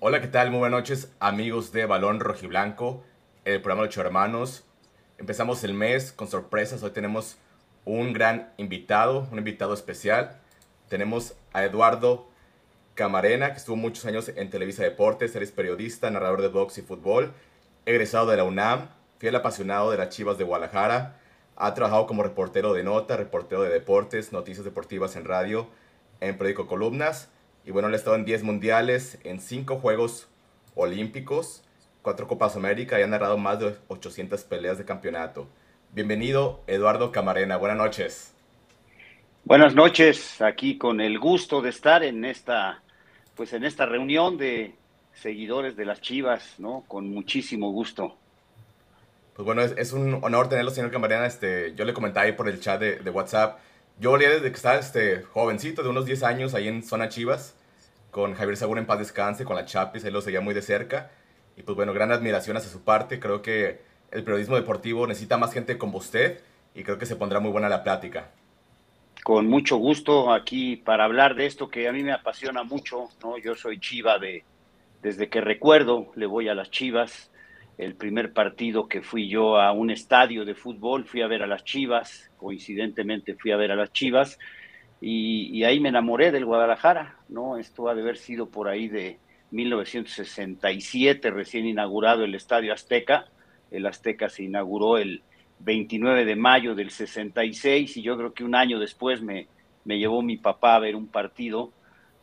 Hola, ¿qué tal? Muy buenas noches, amigos de Balón Rojiblanco, el programa de Ocho Hermanos. Empezamos el mes con sorpresas. Hoy tenemos un gran invitado, un invitado especial. Tenemos a Eduardo Camarena, que estuvo muchos años en Televisa Deportes, eres periodista, narrador de box y fútbol, egresado de la UNAM, fiel apasionado de las Chivas de Guadalajara. Ha trabajado como reportero de nota, reportero de deportes, noticias deportivas en radio, en periódico Columnas y bueno, él ha estado en 10 mundiales, en 5 Juegos Olímpicos, 4 Copas América y ha narrado más de 800 peleas de campeonato. Bienvenido, Eduardo Camarena. Buenas noches. Buenas noches, aquí con el gusto de estar en esta, pues en esta reunión de seguidores de las Chivas, ¿no? Con muchísimo gusto. Pues bueno, es, un honor tenerlo, señor Camarena. Este, yo le comentaba ahí por el chat de, de WhatsApp. Yo olía desde que estaba este, jovencito, de unos 10 años, ahí en Zona Chivas con Javier Segura en paz descanse, con la Chapis, él lo seguía muy de cerca. Y pues bueno, gran admiración hacia su parte. Creo que el periodismo deportivo necesita más gente como usted y creo que se pondrá muy buena la plática. Con mucho gusto aquí para hablar de esto que a mí me apasiona mucho, ¿no? Yo soy chiva de, desde que recuerdo, le voy a las chivas. El primer partido que fui yo a un estadio de fútbol, fui a ver a las chivas, coincidentemente fui a ver a las chivas y, ahí me enamoré del Guadalajara, ¿no? Esto ha de haber sido por ahí de 1967, recién inaugurado el Estadio Azteca. El Azteca se inauguró el 29 de mayo del 66 y yo creo que un año después me, me llevó mi papá a ver un partido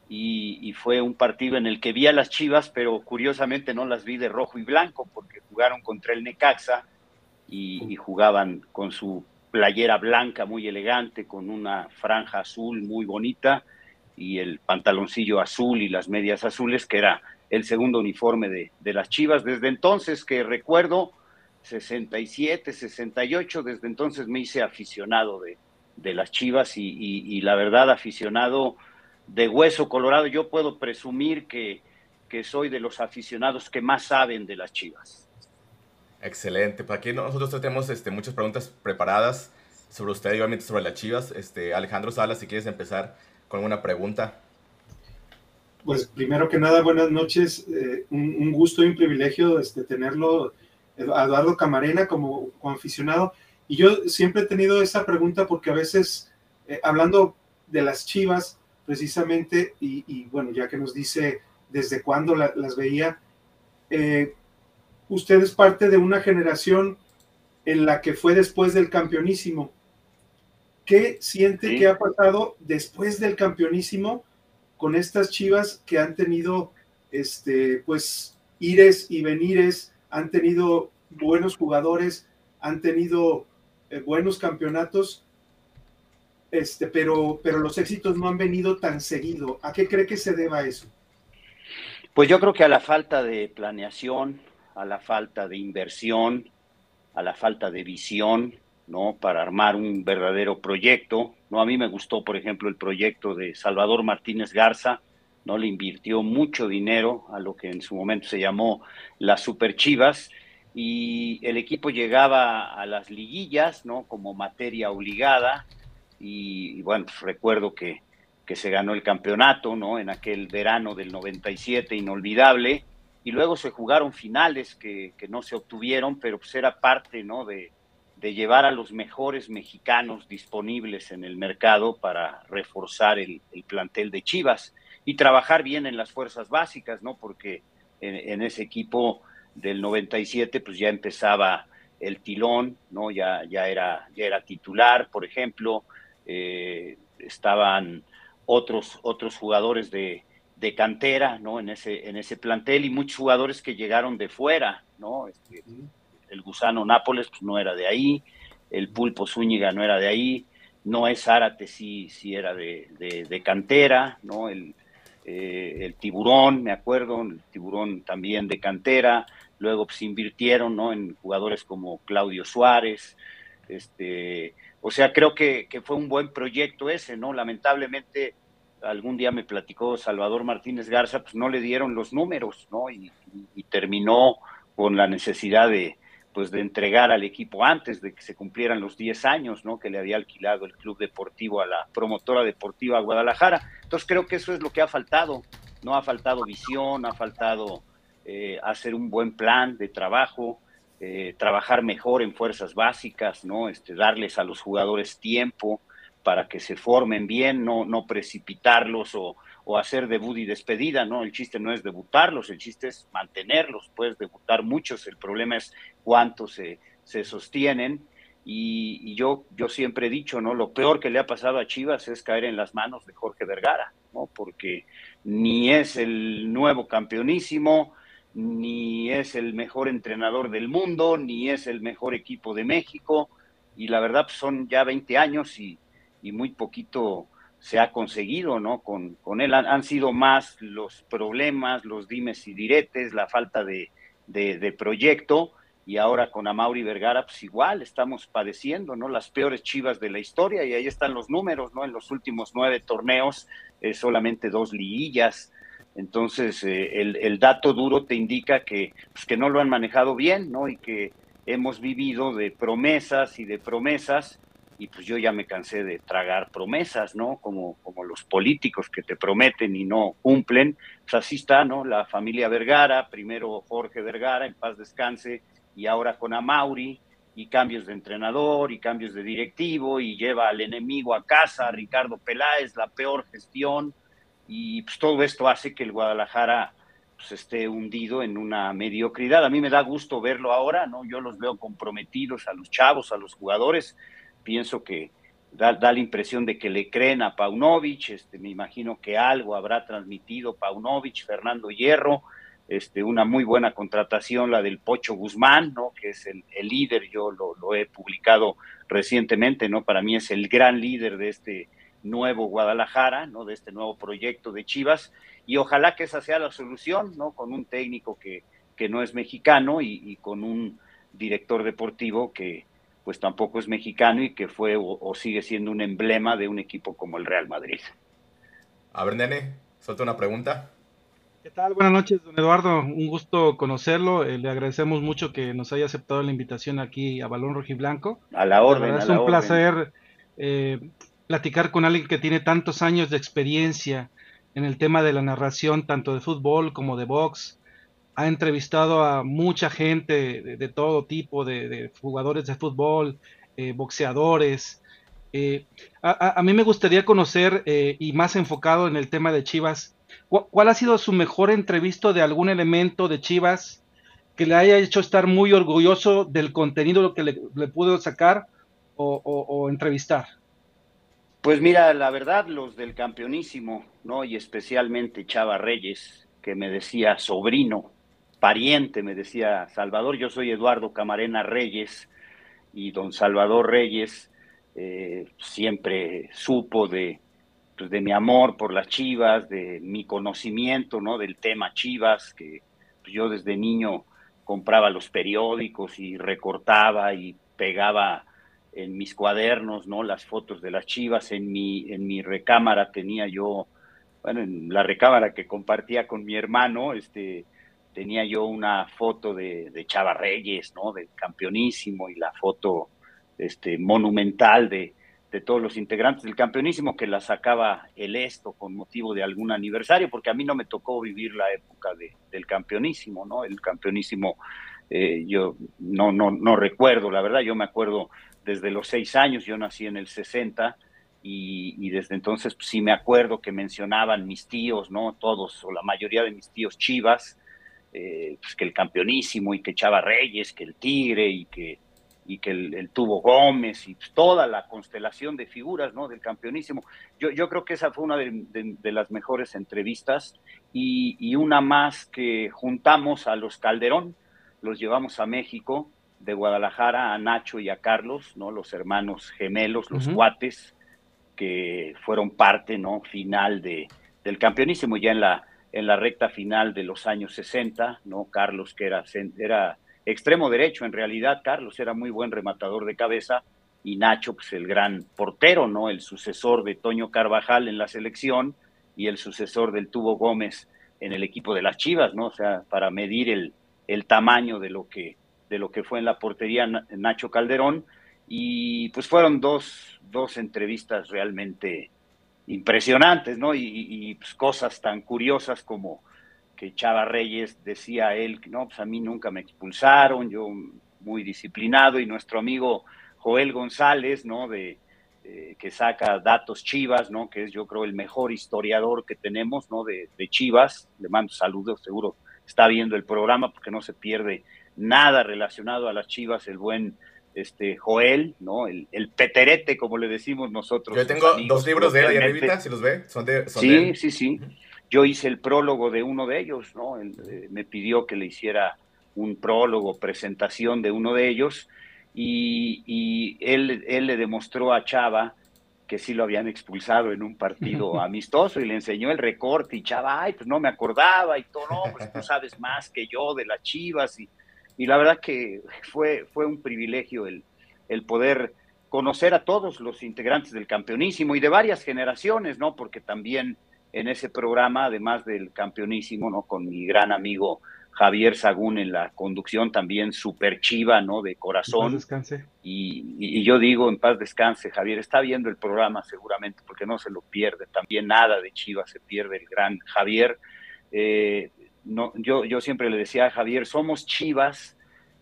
y, fue un partido en el que vi a las Chivas, pero curiosamente no las vi de rojo y blanco porque jugaron contra el Necaxa y jugaban con su playera blanca muy elegante con una franja azul muy bonita y el pantaloncillo azul y las medias azules, que era el segundo uniforme de, las Chivas. Desde entonces que recuerdo, 67, 68, desde entonces me hice aficionado de, las Chivas y, y, la verdad aficionado de hueso colorado. Yo puedo presumir que, que soy de los aficionados que más saben de las Chivas. Excelente. Pues aquí nosotros tenemos este, muchas preguntas preparadas sobre usted y obviamente sobre las Chivas. Este, Alejandro Salas, si quieres empezar con una pregunta. Pues primero que nada, buenas noches. Eh, un, gusto y un privilegio este, tenerlo, Eduardo Camarena, como, aficionado. Y yo siempre he tenido esa pregunta porque a veces, eh, hablando de las Chivas, precisamente, y, bueno, ya que nos dice desde cuándo las veía, eh, usted es parte de una generación en la que fue después del campeonísimo. ¿Qué siente que ha pasado después del campeonísimo con estas chivas que han tenido, este, pues, ires y venires, han tenido buenos jugadores, han tenido eh, buenos campeonatos, este, pero, pero los éxitos no han venido tan seguido. ¿A qué cree que se deba eso? Pues yo creo que a la falta de planeación, a la falta de inversión, a la falta de visión, ¿no? Para armar un verdadero proyecto, ¿no? A mí me gustó, por ejemplo, el proyecto de Salvador Martínez Garza, ¿no? Le invirtió mucho dinero a lo que en su momento se llamó las Super Chivas y el equipo llegaba a las liguillas, ¿no? Como materia obligada y, bueno, pues recuerdo que, que se ganó el campeonato, ¿no? En aquel verano del 97, inolvidable, y luego se jugaron finales que, no se obtuvieron, pero pues era parte ¿no? de, llevar a los mejores mexicanos disponibles en el mercado para reforzar el, plantel de Chivas y trabajar bien en las fuerzas básicas, ¿no? Porque en, ese equipo del 97 pues ya empezaba el tilón, ¿no? Ya, ya, era, ya era titular, por ejemplo, eh, estaban otros, otros jugadores de, de cantera, ¿no? En ese, en ese plantel y muchos jugadores que llegaron de fuera, ¿no? Este, el gusano Nápoles pues, no era de ahí, el pulpo Zúñiga no era de ahí, no es Zárate sí, sí era de, de, cantera, ¿no? El, eh, el tiburón, me acuerdo, el tiburón también de cantera, luego pues invirtieron, ¿no? En jugadores como Claudio Suárez, este, o sea, creo que, que fue un buen proyecto ese, ¿no? Lamentablemente algún día me platicó Salvador Martínez Garza, pues no le dieron los números, ¿no? Y, terminó con la necesidad de, pues de entregar al equipo antes de que se cumplieran los 10 años, ¿no? Que le había alquilado el club deportivo a la promotora deportiva Guadalajara. Entonces creo que eso es lo que ha faltado, no ha faltado visión, ha faltado eh, hacer un buen plan de trabajo, eh, trabajar mejor en fuerzas básicas, ¿no? Este, darles a los jugadores tiempo para que se formen bien, no, no precipitarlos o, o hacer debut y despedida, ¿no? El chiste no es debutarlos, el chiste es mantenerlos, puedes debutar muchos, el problema es cuántos se, se sostienen. Y, yo, yo siempre he dicho, ¿no? Lo peor que le ha pasado a Chivas es caer en las manos de Jorge Vergara, ¿no? Porque ni es el nuevo campeonísimo, ni es el mejor entrenador del mundo, ni es el mejor equipo de México, y la verdad pues, son ya 20 años y, y, muy poquito se ha conseguido, ¿no? Con, con él han, han, sido más los problemas, los dimes y diretes, la falta de, de, de proyecto, y ahora con Amauri Vergara, pues igual estamos padeciendo, ¿no? Las peores chivas de la historia, y ahí están los números, ¿no? En los últimos nueve torneos, eh, solamente dos liguillas, entonces, eh, el, el, dato duro te indica que, pues, que no lo han manejado bien, ¿no? Y que hemos vivido de promesas y de promesas, y pues yo ya me cansé de tragar promesas, ¿no? Como, como los políticos que te prometen y no cumplen. Pues así está, ¿no? La familia Vergara, primero Jorge Vergara, en paz descanse, y ahora con Amauri, y cambios de entrenador, y cambios de directivo, y lleva al enemigo a casa, Ricardo Peláez, la peor gestión y pues todo esto hace que el Guadalajara pues, esté hundido en una mediocridad. A mí me da gusto verlo ahora, ¿no? Yo los veo comprometidos a los chavos, a los jugadores. Pienso que da, da la impresión de que le creen a Paunovic, este, me imagino que algo habrá transmitido Paunovic, Fernando Hierro, este, una muy buena contratación, la del Pocho Guzmán, ¿no? que es el, líder, yo lo, he publicado recientemente, ¿no? para mí es el gran líder de este nuevo Guadalajara, ¿no? De este nuevo proyecto de Chivas, y ojalá que esa sea la solución, ¿no? Con un técnico que, que no es mexicano y, con un director deportivo que pues tampoco es mexicano y que fue o, o, sigue siendo un emblema de un equipo como el Real Madrid. A ver, nene, suelta una pregunta. ¿Qué tal? Buenas noches, don Eduardo. Un gusto conocerlo. Eh, le agradecemos mucho que nos haya aceptado la invitación aquí a Balón Rojiblanco. A la orden. La es a la un placer eh, platicar con alguien que tiene tantos años de experiencia en el tema de la narración, tanto de fútbol como de box. Ha entrevistado a mucha gente de, todo tipo, de, jugadores de fútbol, eh, boxeadores. Eh, a, mí me gustaría conocer, eh, y más enfocado en el tema de Chivas, ¿cu ¿cuál ha sido su mejor entrevisto de algún elemento de Chivas que le haya hecho estar muy orgulloso del contenido que le, pudo sacar o, o, o entrevistar? Pues mira, la verdad, los del campeonísimo, ¿no? Y especialmente Chava Reyes, que me decía sobrino, pariente, me decía Salvador, yo soy Eduardo Camarena Reyes, y don Salvador Reyes eh, siempre supo de, pues, de mi amor por las chivas, de mi conocimiento, ¿no? Del tema chivas, que pues, yo desde niño compraba los periódicos y recortaba y pegaba en mis cuadernos, ¿no? Las fotos de las chivas, en mi, en mi recámara tenía yo, bueno, en la recámara que compartía con mi hermano, este, tenía yo una foto de, Chava Reyes, ¿no? Del campeonísimo y la foto, este, monumental de, de todos los integrantes del campeonísimo que la sacaba el esto con motivo de algún aniversario, porque a mí no me tocó vivir la época de, del campeonísimo, ¿no? El campeonísimo, eh, yo no, no, no recuerdo, la verdad, yo me acuerdo desde los seis años, yo nací en el 60 y, y desde entonces pues, sí me acuerdo que mencionaban mis tíos, ¿no? Todos o la mayoría de mis tíos chivas, eh, pues que el campeonísimo y que Chava Reyes, que el Tigre y que, y que el, el Tubo Gómez y pues, toda la constelación de figuras, ¿no? Del campeonísimo. Yo, yo creo que esa fue una de, de, de las mejores entrevistas y, y una más que juntamos a los Calderón, los llevamos a México de Guadalajara a Nacho y a Carlos, ¿no? Los hermanos gemelos, los uh -huh. cuates, que fueron parte, ¿no? Final de, del campeonísimo, ya en la, en la recta final de los años 60, ¿no? Carlos, que era, era extremo derecho, en realidad, Carlos era muy buen rematador de cabeza, y Nacho, pues el gran portero, ¿no? El sucesor de Toño Carvajal en la selección, y el sucesor del Tubo Gómez en el equipo de las Chivas, ¿no? O sea, para medir el, el tamaño de lo que de lo que fue en la portería Nacho Calderón y pues fueron dos, dos entrevistas realmente impresionantes, ¿no? Y, pues, cosas tan curiosas como que Chava Reyes decía él, no, pues a mí nunca me expulsaron, yo muy disciplinado, y nuestro amigo Joel González, ¿no? De, eh, que saca datos Chivas, ¿no? Que es yo creo el mejor historiador que tenemos, ¿no? De, de Chivas, le mando saludos, seguro está viendo el programa porque no se pierde nada relacionado a las Chivas, el buen este Joel, ¿no? El, el peterete, como le decimos nosotros. Yo tengo dos libros de él ahí si los ve, son de... sí, sí, sí. Yo hice el prólogo de uno de ellos, ¿no? Eh, me pidió que le hiciera un prólogo, presentación de uno de ellos, y, y él, él le demostró a Chava que sí lo habían expulsado en un partido amistoso y le enseñó el recorte y Chava, ay, pues no me acordaba y todo, no, pues tú sabes más que yo de las Chivas y y la verdad que fue, fue un privilegio el, el poder conocer a todos los integrantes del campeonísimo y de varias generaciones, ¿no? Porque también en ese programa, además del campeonísimo, ¿no? Con mi gran amigo Javier Sagún en la conducción, también super chiva, ¿no? De corazón. descanse. Y, y, yo digo, en paz descanse, Javier, está viendo el programa seguramente porque no se lo pierde, también nada de chiva se pierde el gran Javier. Eh, no, yo, yo siempre le decía a Javier, somos chivas,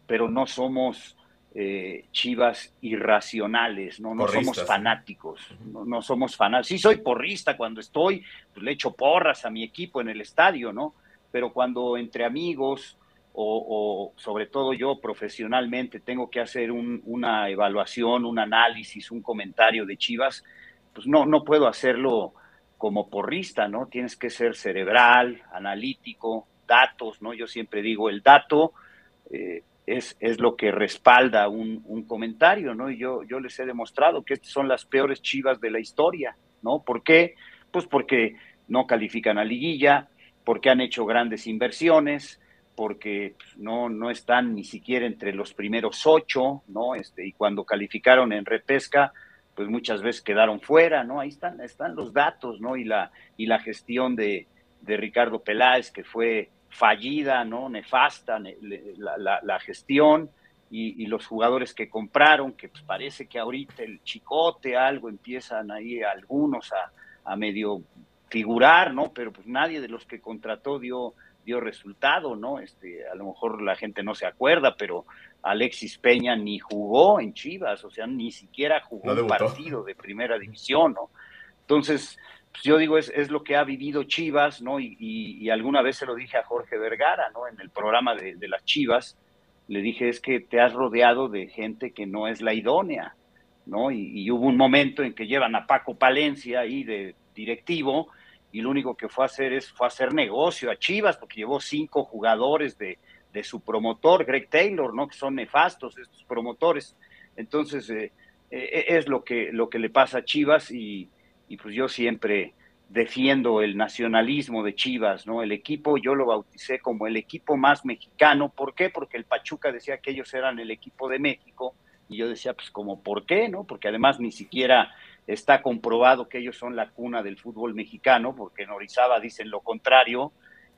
pero no somos eh, chivas irracionales, no, no somos fanáticos, no, no, somos fanáticos. Sí soy porrista cuando estoy, pues le echo porras a mi equipo en el estadio, ¿no? Pero cuando entre amigos o, sobre todo yo profesionalmente tengo que hacer una evaluación, un análisis, un comentario de Chivas, pues no, no puedo hacerlo como porrista, ¿no? Tienes que ser cerebral, analítico, datos, ¿no? Yo siempre digo, el dato eh, es, es, lo que respalda un, comentario, ¿no? Y yo, yo les he demostrado que estas son las peores chivas de la historia, ¿no? ¿Por qué? Pues porque no califican a liguilla, porque han hecho grandes inversiones, porque no, no están ni siquiera entre los primeros ocho, ¿no? Este, y cuando calificaron en repesca, pues muchas veces quedaron fuera, ¿no? Ahí están, están los datos, ¿no? Y la, y la gestión de, de Ricardo Peláez, que fue fallida, ¿no? Nefasta la, gestión y, los jugadores que compraron, que pues parece que ahorita el chicote, algo, empiezan ahí algunos a, medio figurar, ¿no? Pero pues nadie de los que contrató dio, dio resultado, ¿no? Este, a lo mejor la gente no se acuerda, pero Alexis Peña ni jugó en Chivas, o sea, ni siquiera jugó un partido de primera división, ¿no? Entonces, pues yo digo, es, es, lo que ha vivido Chivas, ¿no? Y, alguna vez se lo dije a Jorge Vergara, ¿no? En el programa de, las Chivas, le dije, es que te has rodeado de gente que no es la idónea, ¿no? Y, hubo un momento en que llevan a Paco Palencia ahí de directivo y lo único que fue a hacer es fue a hacer negocio a Chivas porque llevó cinco jugadores de, de su promotor, Greg Taylor, ¿no? Que son nefastos estos promotores. Entonces, eh, eh, es lo que, lo que le pasa a Chivas y y pues yo siempre defiendo el nacionalismo de Chivas, ¿no? El equipo yo lo bauticé como el equipo más mexicano, ¿por qué? Porque el Pachuca decía que ellos eran el equipo de México y yo decía, pues como, ¿por qué? ¿No? Porque además ni siquiera está comprobado que ellos son la cuna del fútbol mexicano, porque en Orizaba dicen lo contrario,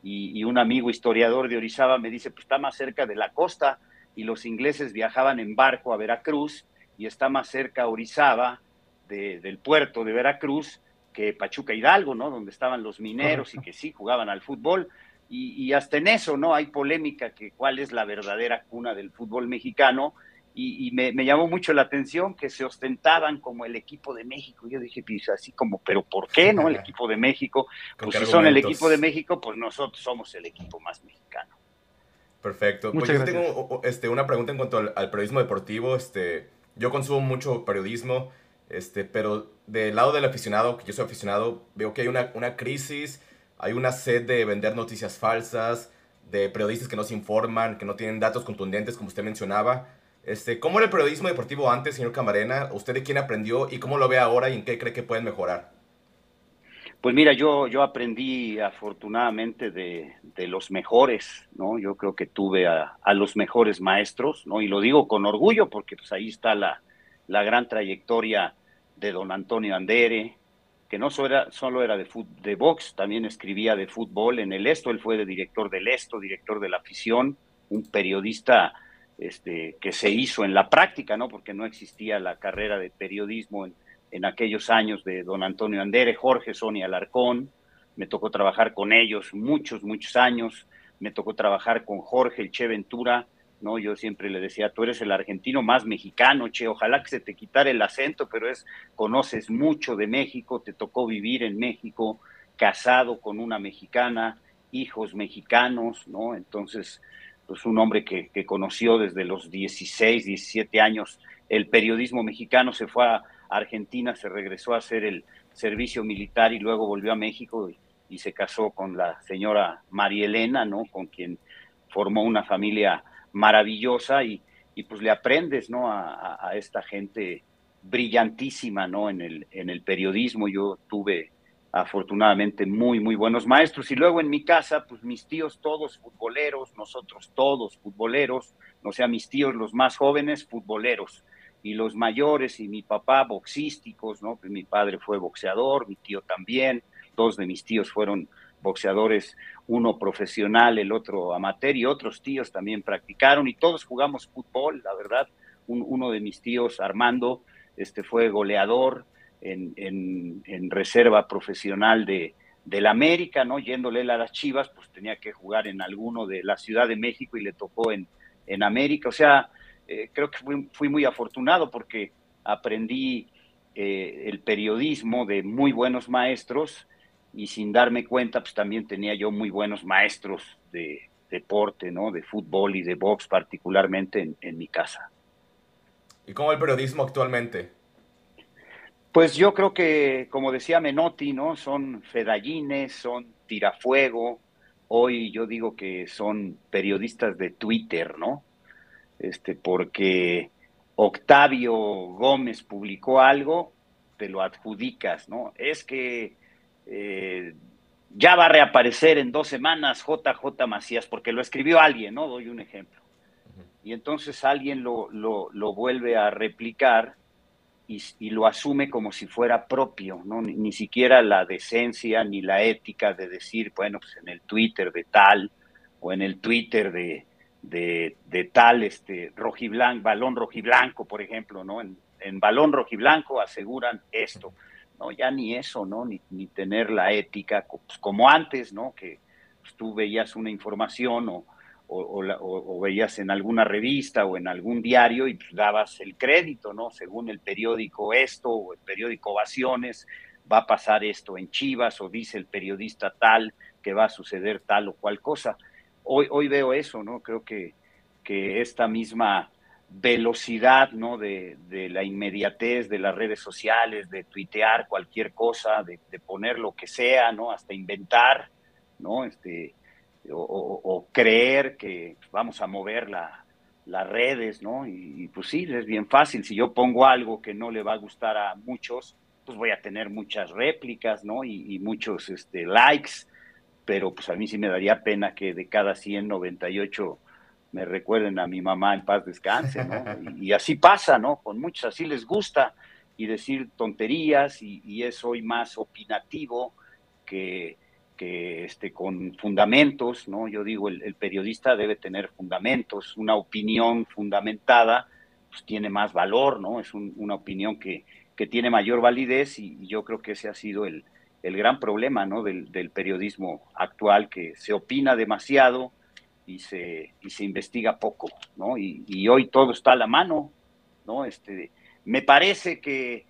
y, un amigo historiador de Orizaba me dice, pues está más cerca de la costa, y los ingleses viajaban en barco a Veracruz, y está más cerca Orizaba del puerto de Veracruz que Pachuca Hidalgo, ¿no? Donde estaban los mineros y que sí jugaban al fútbol. Y, hasta en eso, ¿no? Hay polémica que cuál es la verdadera cuna del fútbol mexicano. Y, me, llamó mucho la atención que se ostentaban como el equipo de México. Yo dije, pues así como, ¿pero por qué, no? El equipo de México. Pues si son el equipo de México, pues nosotros somos el equipo más mexicano. Perfecto. pues yo tengo este, una pregunta en cuanto al, al periodismo deportivo. Este, yo consumo mucho periodismo. Este, pero del lado del aficionado, que yo soy aficionado, veo que hay una, una crisis, hay una sed de vender noticias falsas, de periodistas que no se informan, que no tienen datos contundentes, como usted mencionaba. Este, ¿Cómo era el periodismo deportivo antes, señor Camarena? ¿Usted de quién aprendió y cómo lo ve ahora y en qué cree que pueden mejorar? Pues mira, yo, yo aprendí afortunadamente de, de los mejores, ¿no? Yo creo que tuve a, a, los mejores maestros, ¿no? Y lo digo con orgullo porque pues ahí está la, la gran trayectoria de don Antonio Andere, que no solo era, solo era de, de box, también escribía de fútbol en el Esto, él fue director del Esto, director de la afición, un periodista este, que se hizo en la práctica, ¿no? porque no existía la carrera de periodismo en, en aquellos años de don Antonio Andere, Jorge, Sonia Alarcón, me tocó trabajar con ellos muchos, muchos años, me tocó trabajar con Jorge, el Che Ventura, ¿no? Yo siempre le decía, tú eres el argentino más mexicano, Che, ojalá que se te quitara el acento, pero es, conoces mucho de México, te tocó vivir en México, casado con una mexicana, hijos mexicanos, ¿no? Entonces, pues un hombre que, conoció desde los 16, 17 años el periodismo mexicano, se fue a Argentina, se regresó a hacer el servicio militar y luego volvió a México y, se casó con la señora María Elena, ¿no? Con quien formó una familia maravillosa y, pues le aprendes, ¿no? A, esta gente brillantísima, ¿no? En el, en el periodismo yo tuve afortunadamente muy, muy buenos maestros. Y luego en mi casa, pues mis tíos todos futboleros, nosotros todos futboleros, no sea, mis tíos los más jóvenes futboleros y los mayores y mi papá boxísticos, ¿no? Pues mi padre fue boxeador, mi tío también, dos de mis tíos fueron boxeadores, uno profesional, el otro amateur y otros tíos también practicaron y todos jugamos fútbol, la verdad. uno de mis tíos, Armando, este fue goleador, en, reserva profesional de, del América, ¿no? Yéndole a las Chivas, pues tenía que jugar en alguno de la Ciudad de México y le tocó en, en América. O sea, eh, creo que fui, muy afortunado porque aprendí eh, el periodismo de muy buenos maestros y sin darme cuenta, pues también tenía yo muy buenos maestros de deporte, ¿no? De fútbol y de box particularmente en, en mi casa. ¿Y cómo el periodismo actualmente? Pues yo creo que, como decía Menotti, ¿no? Son fedallines, son tirafuego. Hoy yo digo que son periodistas de Twitter, ¿no? Este, porque Octavio Gómez publicó algo, te lo adjudicas, ¿no? Es que eh, ya va a reaparecer en dos semanas JJ Macías, porque lo escribió alguien, ¿no? Doy un ejemplo. Y entonces alguien lo, lo, lo vuelve a replicar y, lo asume como si fuera propio, ¿no? Ni, siquiera la decencia ni la ética de decir, bueno, pues en el Twitter de tal o en el Twitter de, de, tal este rojiblanco, balón rojiblanco, por ejemplo, ¿no? En, en balón rojiblanco aseguran esto, ¿no? Ya ni eso, ¿no? Ni, ni tener la ética pues, como antes, ¿no? Que pues, tú veías una información o, o, veías en alguna revista o en algún diario y pues, dabas el crédito, ¿no? Según el periódico esto o el periódico Ovaciones, va a pasar esto en Chivas o dice el periodista tal que va a suceder tal o cual cosa. Hoy, hoy veo eso, ¿no? Creo que, que esta misma velocidad, ¿no? De, de, la inmediatez de las redes sociales, de tuitear cualquier cosa, de, poner lo que sea, ¿no? Hasta inventar, ¿no? Este, o, creer que vamos a mover las redes, ¿no? Y, pues sí, es bien fácil. Si yo pongo algo que no le va a gustar a muchos, pues voy a tener muchas réplicas, ¿no? Y, muchos este, likes, pero pues a mí sí me daría pena que de cada 198 me recuerden a mi mamá en paz descanse, ¿no? Y, así pasa, ¿no? Con muchos así les gusta y decir tonterías y, es hoy más opinativo que, que este, con fundamentos, ¿no? Yo digo, el, periodista debe tener fundamentos, una opinión fundamentada, pues tiene más valor, ¿no? Es una opinión que, que, tiene mayor validez y, yo creo que ese ha sido el, el gran problema, ¿no? Del, periodismo actual, que se opina demasiado y se, y se investiga poco, ¿no? Y, y hoy todo está a la mano, ¿no? Este, me parece que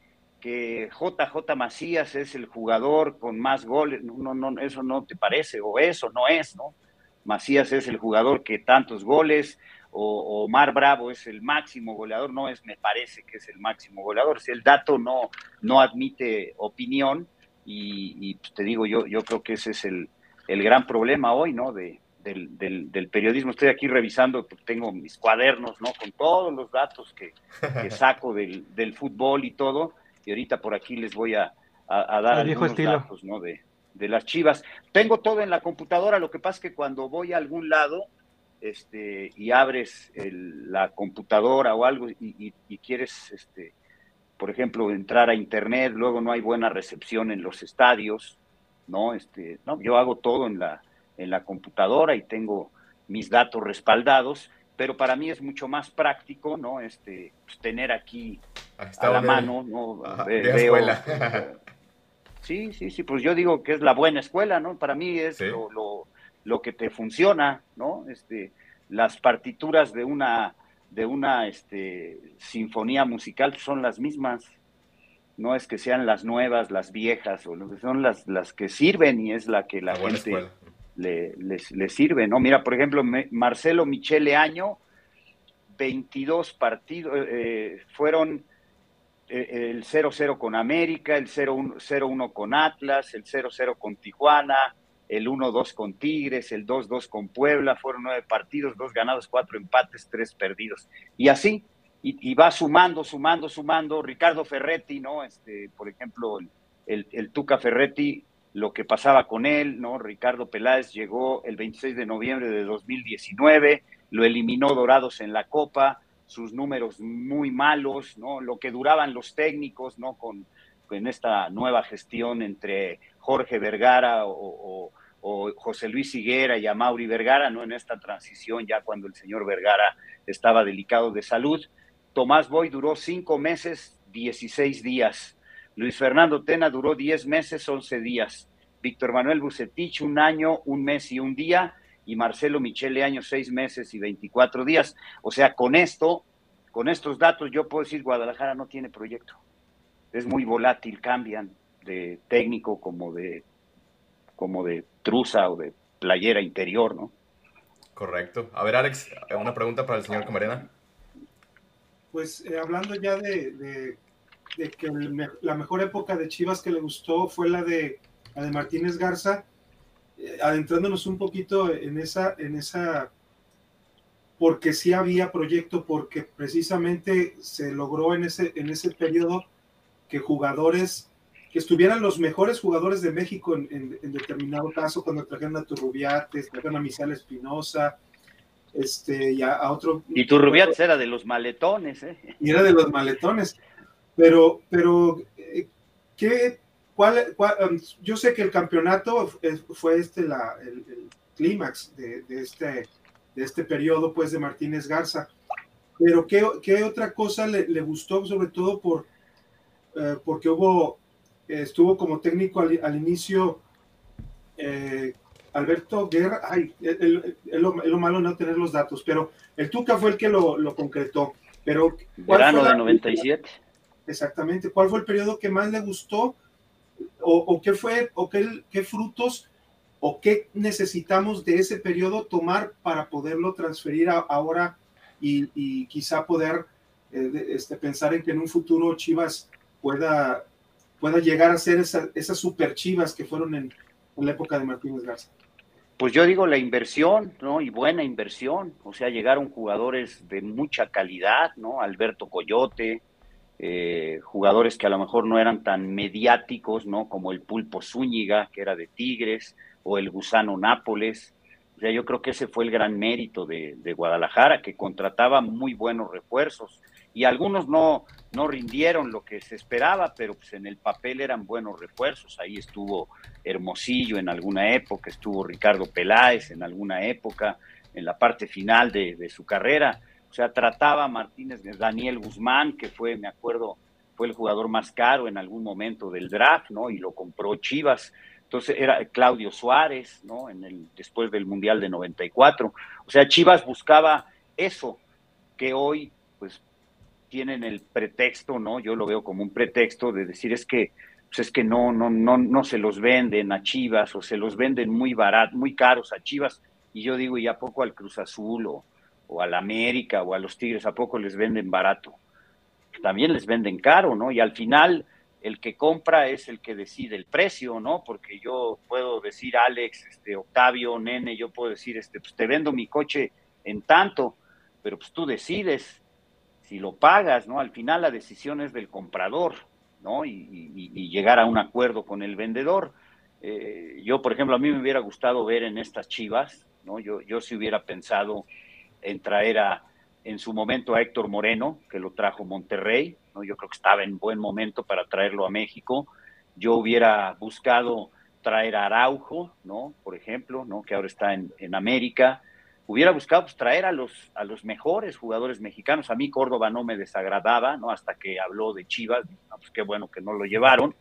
que JJ Macías es el jugador con más goles, no, no, eso no te parece, o eso no es, ¿no? Macías es el jugador que tantos goles, o Omar Bravo es el máximo goleador, no es, me parece que es el máximo goleador, si el dato no, no admite opinión, y, pues te digo, yo, yo creo que ese es el, el gran problema hoy, ¿no? De, del, del, periodismo. Estoy aquí revisando, pues, tengo mis cuadernos, ¿no? Con todos los datos que, que saco del, del fútbol y todo y ahorita por aquí les voy a, dar algunos datos ¿no? de, las chivas. Tengo todo en la computadora, lo que pasa es que cuando voy a algún lado este, y abres la computadora o algo y, quieres, este, por ejemplo, entrar a internet, luego no hay buena recepción en los estadios, ¿no? Este, no, yo hago todo en la, en la computadora y tengo mis datos respaldados pero para mí es mucho más práctico, ¿no? Este, pues, tener aquí a la mano, ¿no? sí, sí, sí, pues yo digo que es la buena escuela, ¿no? Para mí es lo, lo, que te funciona, ¿no? Este, las partituras de una, de una este, sinfonía musical son las mismas, no es que sean las nuevas, las viejas, o son las, las que sirven y es la que la, gente le, les, sirve, ¿no? Mira, por ejemplo, Marcelo Michele Año, 22 partidos, eh, eh, fueron eh, el 0-0 con América, el 0-1 con Atlas, el 0-0 con Tijuana, el 1-2 con Tigres, el 2-2 con Puebla, fueron nueve partidos, dos ganados, cuatro empates, tres perdidos. Y así, y, va sumando, sumando, sumando. Ricardo Ferretti, ¿no? Este, por ejemplo, el Tuca Ferretti lo que pasaba con él, ¿no? Ricardo Peláez llegó el 26 de noviembre de 2019, lo eliminó Dorados en la Copa, sus números muy malos, ¿no? Lo que duraban los técnicos, ¿no? Con, esta nueva gestión entre Jorge Vergara o, José Luis Higuera y a Mauri Vergara, ¿no? En esta transición ya cuando el señor Vergara estaba delicado de salud. Tomás Boy duró cinco meses, 16 días Luis Fernando Tena duró 10 meses, 11 días. Víctor Manuel Bucetich, un año, un mes y un día. Y Marcelo Michele Año, seis meses y 24 días. O sea, con esto, con estos datos, yo puedo decir Guadalajara no tiene proyecto. Es muy volátil, cambian de técnico como de, como de truza o de playera interior, ¿no? Correcto. A ver, Alex, una pregunta para el señor Camarena. Pues eh, hablando ya de de que la mejor época de Chivas que le gustó fue la de, la de Martínez Garza, eh, adentrándonos un poquito en esa, en esa, porque sí había proyecto, porque precisamente se logró en ese, en ese periodo que jugadores, que estuvieran los mejores jugadores de México en, determinado caso, cuando trajeron a Turrubiates, trajeron a Misael Espinosa, este, y a, otro. Y Turrubiates era de los maletones, ¿eh? Y era de los maletones. Pero, pero eh, ¿qué, cuál, um, yo sé que el campeonato fue este la, el, clímax de, este, de este periodo pues de Martínez Garza, pero ¿qué, qué otra cosa le, le, gustó sobre todo por, eh, porque hubo, estuvo como técnico al, inicio eh, Alberto Guerra, ay, es lo, malo no tener los datos, pero el Tuca fue el que lo, lo concretó. Pero, Verano de 97 exactamente cuál fue el periodo que más le gustó o, qué fue o qué, qué, frutos o qué necesitamos de ese periodo tomar para poderlo transferir ahora y, quizá poder eh, este, pensar en que en un futuro Chivas pueda, pueda llegar a ser esas super Chivas que fueron en, en la época de Martínez Garza. Pues yo digo la inversión, ¿no? Y buena inversión. O sea, llegaron jugadores de mucha calidad, ¿no? Alberto Coyote, eh, jugadores que a lo mejor no eran tan mediáticos, ¿no? Como el Pulpo Zúñiga, que era de Tigres, o el Gusano Nápoles. O sea, yo creo que ese fue el gran mérito de, Guadalajara, que contrataba muy buenos refuerzos. Y algunos no, no rindieron lo que se esperaba, pero pues en el papel eran buenos refuerzos. Ahí estuvo Hermosillo en alguna época, estuvo Ricardo Peláez en alguna época, en la parte final de, su carrera sea, trataba Martínez, Daniel Guzmán, que fue, me acuerdo, fue el jugador más caro en algún momento del draft, ¿no? Y lo compró Chivas. Entonces era Claudio Suárez, ¿no? En el, después del Mundial de 94. O sea, Chivas buscaba eso que hoy, pues, tienen el pretexto, ¿no? Yo lo veo como un pretexto de decir es que, pues es que no, no, no, no se los venden a Chivas o se los venden muy baratos, muy caros a Chivas. Y yo digo, ¿y a poco al Cruz Azul o, o a la América o a los Tigres, ¿a poco les venden barato? También les venden caro, ¿no? Y al final el que compra es el que decide el precio, ¿no? Porque yo puedo decir, Alex, este, Octavio, Nene, yo puedo decir, este, pues te vendo mi coche en tanto, pero pues tú decides si lo pagas, ¿no? Al final la decisión es del comprador, ¿no? Y, llegar a un acuerdo con el vendedor. Eh, yo, por ejemplo, a mí me hubiera gustado ver en estas chivas, ¿no? Yo, yo sí hubiera pensado en traer a, en su momento a Héctor Moreno, que lo trajo Monterrey, ¿no? yo creo que estaba en buen momento para traerlo a México. Yo hubiera buscado traer a Araujo, ¿no? Por ejemplo, ¿no? Que ahora está en, América. hubiera buscado pues, traer a los, a los mejores jugadores mexicanos. A mí Córdoba no me desagradaba, ¿no? Hasta que habló de Chivas, pues qué bueno que no lo llevaron.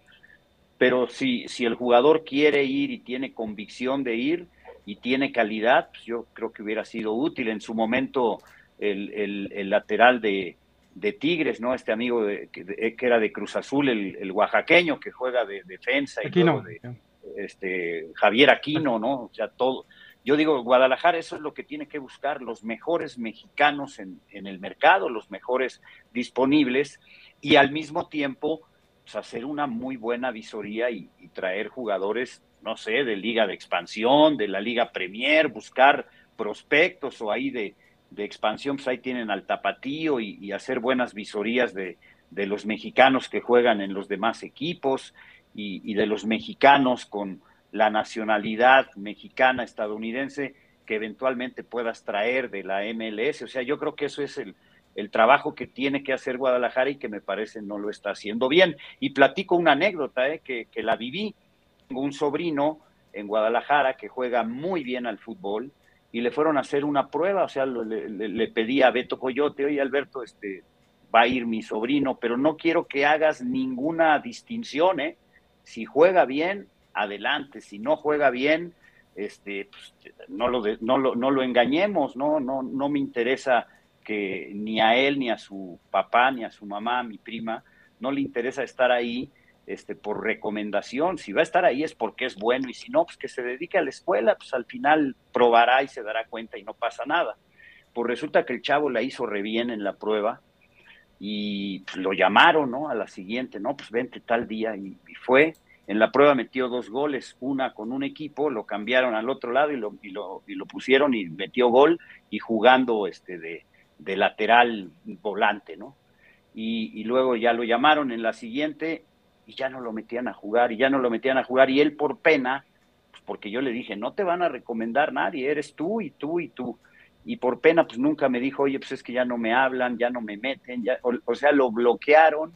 Pero si, si el jugador quiere ir y tiene convicción de ir y tiene calidad, pues yo creo que hubiera sido útil. En su momento, el, el, lateral de, de, Tigres, ¿no? Este amigo de, que, era de Cruz Azul, el, el oaxaqueño que juega de defensa y todo de, este, Javier Aquino, ¿no? O sea, todo yo digo, Guadalajara eso es lo que tiene que buscar, los mejores mexicanos en, el mercado, los mejores disponibles y al mismo tiempo pues, hacer una muy buena visoría y, traer jugadores, no sé, de liga de expansión, de la liga Premier, buscar prospectos o ahí de, expansión, pues ahí tienen al tapatío y, hacer buenas visorías de, los mexicanos que juegan en los demás equipos y de los mexicanos con la nacionalidad mexicana, estadounidense, que eventualmente puedas traer de la MLS. O sea, yo creo que eso es el, trabajo que tiene que hacer Guadalajara y que me parece no lo está haciendo bien. Y platico una anécdota eh, que, la viví. Tengo un sobrino en Guadalajara que juega muy bien al fútbol y le fueron a hacer una prueba, o sea, le, pedí a Beto Coyote, oye Alberto, este, va a ir mi sobrino, pero no quiero que hagas ninguna distinción, ¿eh? Si juega bien, adelante. Si no juega bien, este, pues, no, lo no, lo, no lo engañemos, ¿no? No, no me interesa que ni a él, ni a su papá, ni a su mamá, mi prima, no le interesa estar ahí este, por recomendación. Si va a estar ahí es porque es bueno y si no, pues que se dedique a la escuela, pues al final probará y se dará cuenta y no pasa nada. Pues resulta que el chavo la hizo re bien en la prueba y pues, lo llamaron, ¿no? A la siguiente, ¿no? Pues vente tal día y fue en la prueba metió dos goles, una con un equipo, lo cambiaron al otro lado y lo, y lo, y lo pusieron y metió gol y jugando este de, de lateral volante, ¿no? Y, y, luego ya lo llamaron en la siguiente y ya no lo metían a jugar y ya no lo metían a jugar y él por pena, pues porque yo le dije, no te van a recomendar nadie, eres tú y tú y tú. Y por pena, pues nunca me dijo, oye, pues es que ya no me hablan, ya no me meten, ya, o sea, lo bloquearon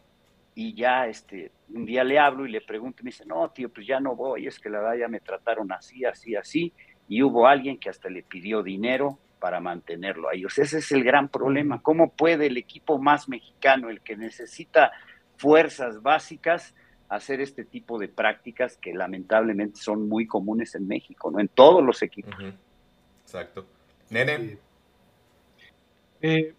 y ya este, un día le hablo y le pregunto y me dice, no, tío, pues ya no voy, es que la verdad ya me trataron así, así, así, y hubo alguien que hasta le pidió dinero para mantenerlo ahí. O sea, ese es el gran problema. ¿Cómo puede el equipo más mexicano, el que necesita fuerzas básicas, hacer este tipo de prácticas que lamentablemente son muy comunes en México, ¿no? En todos los equipos. Exacto. Nene. Eh,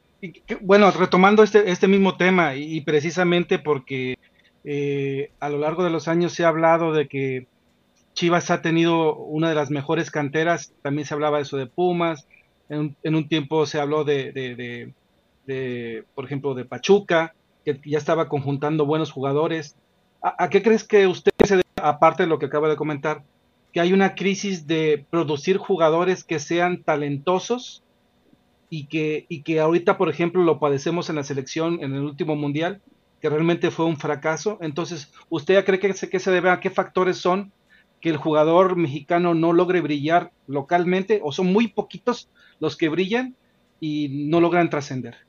bueno, retomando este, este mismo tema y, precisamente porque eh, a lo largo de los años se ha hablado de que Chivas ha tenido una de las mejores canteras, también se hablaba de eso de Pumas, en, un tiempo se habló de, por ejemplo, de Pachuca, ya estaba conjuntando buenos jugadores. ¿A, qué crees que usted se aparte de lo que acaba de comentar, que hay una crisis de producir jugadores que sean talentosos y que, y que ahorita, por ejemplo, lo padecemos en la selección en el último mundial, que realmente fue un fracaso. Entonces, ¿usted cree que se, que se debe a qué factores son que el jugador mexicano no logre brillar localmente o son muy poquitos los que brillan y no logran trascender?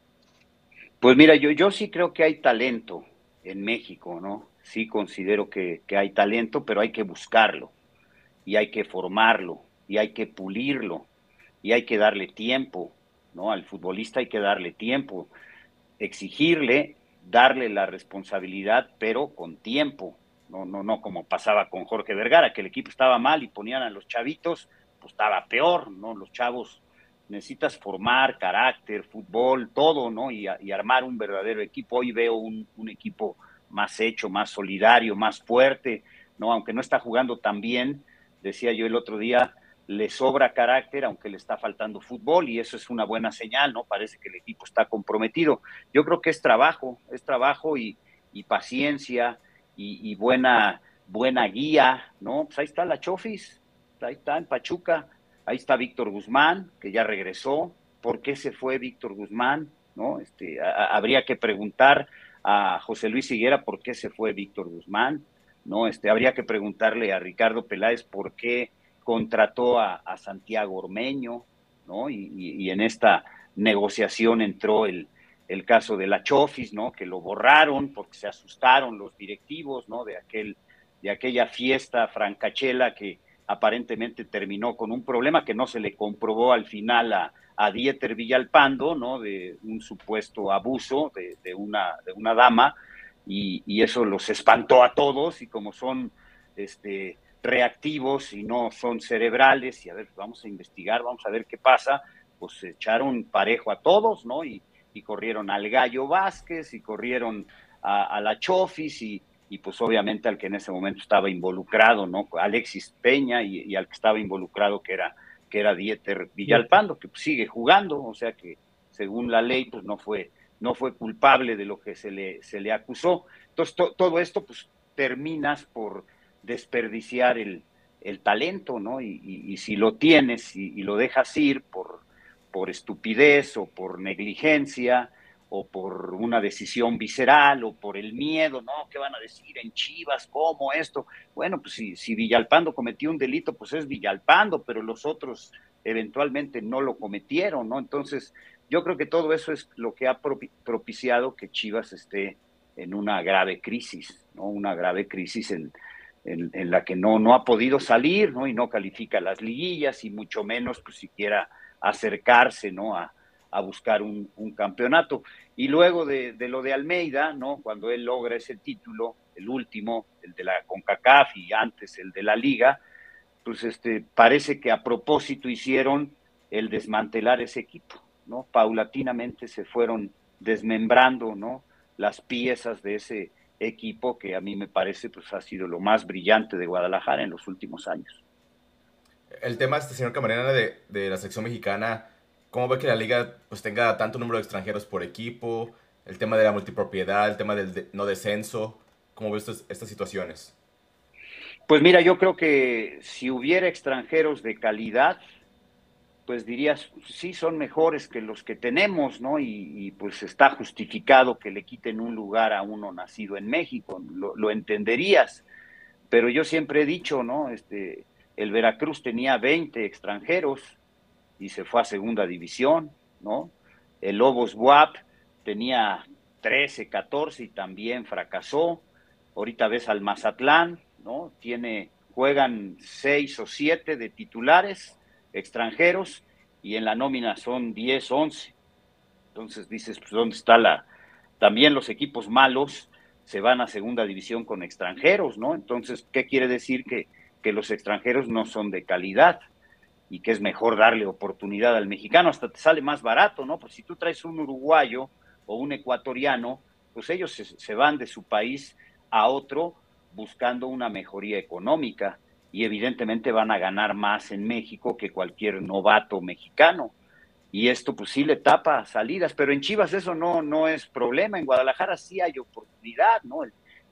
Pues mira, yo, yo sí creo que hay talento en México, ¿no? Sí considero que, que hay talento, pero hay que buscarlo y hay que formarlo y hay que pulirlo y hay que darle tiempo ¿no? Al futbolista hay que darle tiempo, exigirle, darle la responsabilidad, pero con tiempo, no, no, no como pasaba con Jorge Vergara, que el equipo estaba mal y ponían a los chavitos, pues estaba peor, ¿no? Los chavos necesitas formar carácter, fútbol, todo, ¿no? Y, armar un verdadero equipo. Hoy veo un, equipo más hecho, más solidario, más fuerte, ¿no? Aunque no está jugando tan bien, decía yo el otro día, le sobra carácter, aunque le está faltando fútbol, y eso es una buena señal, ¿no? Parece que el equipo está comprometido. Yo creo que es trabajo, es trabajo y, paciencia y, buena, buena guía, ¿no? Pues ahí está la Chofis, ahí está en Pachuca, ahí está Víctor Guzmán, que ya regresó. ¿Por qué se fue Víctor Guzmán? ¿No? Este, habría que preguntar a José Luis Higuera por qué se fue Víctor Guzmán, ¿no? Este, habría que preguntarle a Ricardo Peláez por qué contrató a, Santiago Ormeño, ¿no? Y, en esta negociación entró el, el caso de la Chofis, ¿no? Que lo borraron porque se asustaron los directivos, ¿no? De aquel, de aquella fiesta francachela que aparentemente terminó con un problema que no se le comprobó al final a, a Dieter Villalpando, ¿no? De un supuesto abuso de, una, de una dama, y, y, eso los espantó a todos, y como son este, reactivos y no son cerebrales, y a ver, vamos a investigar, vamos a ver qué pasa, pues se echaron parejo a todos, ¿no? Y, y corrieron al Gallo Vázquez, y corrieron a, la Chofis, y, y pues obviamente al que en ese momento estaba involucrado, ¿no? Alexis Peña y, al que estaba involucrado que era, que era Dieter Villalpando, que sigue jugando, o sea que según la ley pues no fue, no fue culpable de lo que se le, se le acusó. Entonces todo esto pues terminas por desperdiciar el, el talento, ¿no? Y, si lo tienes y, y, lo dejas ir por, por estupidez o por negligencia, o por una decisión visceral o por el miedo, ¿no? ¿Qué van a decir en Chivas? ¿Cómo esto? Bueno, pues si, si Villalpando cometió un delito, pues es Villalpando, pero los otros eventualmente no lo cometieron, ¿no? Entonces, yo creo que todo eso es lo que ha propiciado que Chivas esté en una grave crisis, ¿no? Una grave crisis en, en, la que no, no ha podido salir, ¿no? Y no califica las liguillas y mucho menos, pues siquiera acercarse, ¿no? A, a buscar un, campeonato. Y luego de, lo de Almeida, ¿no? Cuando él logra ese título, el último, el de la CONCACAF y antes el de la Liga, pues este, parece que a propósito hicieron el desmantelar ese equipo, ¿no? Paulatinamente se fueron desmembrando, ¿no? Las piezas de ese equipo que a mí me parece pues ha sido lo más brillante de Guadalajara en los últimos años. El tema, este señor Camarena, de, de la sección mexicana, ¿Cómo ve que la liga pues, tenga tanto número de extranjeros por equipo? El tema de la multipropiedad, el tema del no descenso. ¿Cómo ve estas, estas situaciones? Pues mira, yo creo que si hubiera extranjeros de calidad, pues dirías, sí, son mejores que los que tenemos, ¿no? Y, pues está justificado que le quiten un lugar a uno nacido en México, lo, lo, entenderías. Pero yo siempre he dicho, ¿no? Este, el Veracruz tenía 20 extranjeros y se fue a segunda división, ¿no? El Lobos Buap tenía 13, 14 y también fracasó. Ahorita ves al Mazatlán, ¿no? Tiene, juegan seis o siete de titulares extranjeros y en la nómina son 10, 11. Entonces dices, pues ¿dónde está la...? También los equipos malos se van a segunda división con extranjeros, ¿no? Entonces, ¿qué quiere decir? Que, que los extranjeros no son de calidad y que es mejor darle oportunidad al mexicano, hasta te sale más barato, ¿no? Pues si tú traes un uruguayo o un ecuatoriano, pues ellos se, van de su país a otro buscando una mejoría económica y evidentemente van a ganar más en México que cualquier novato mexicano. Y esto pues sí le tapa salidas, pero en Chivas eso no, no es problema, en Guadalajara sí hay oportunidad, ¿no?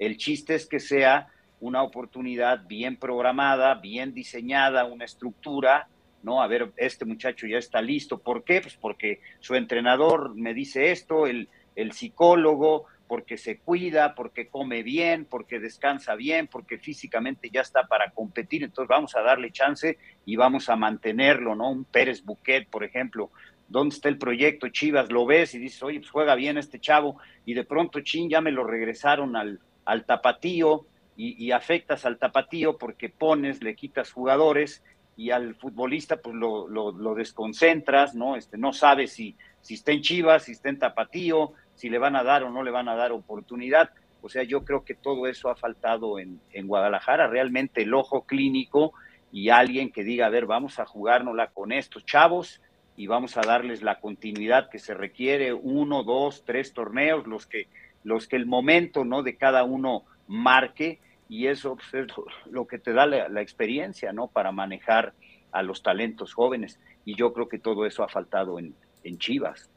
el chiste es que sea una oportunidad bien programada, bien diseñada, una estructura ¿no? A ver, este muchacho ya está listo. ¿Por qué? Pues porque su entrenador me dice esto, el, el psicólogo, porque se cuida, porque come bien, porque descansa bien, porque físicamente ya está para competir, entonces vamos a darle chance y vamos a mantenerlo, ¿no? Un Pérez Buquet, por ejemplo, ¿dónde está el proyecto? Chivas, lo ves y dices, oye, pues juega bien este chavo, y de pronto, chin, ya me lo regresaron al, al tapatío, y, y afectas al tapatío porque pones, le quitas jugadores, y al futbolista pues lo, desconcentras, ¿no? Este, no sabes si, si está en Chivas, si está en Tapatío, si le van a dar o no le van a dar oportunidad. O sea, yo creo que todo eso ha faltado en, en Guadalajara, realmente el ojo clínico y alguien que diga, a ver, vamos a jugárnosla con estos chavos y vamos a darles la continuidad que se requiere, uno, dos, tres torneos, los que, los que el momento, ¿no? De cada uno marque y eso pues, es lo que te da la, experiencia, ¿no? Para manejar a los talentos jóvenes. Y yo creo que todo eso ha faltado en, en Chivas.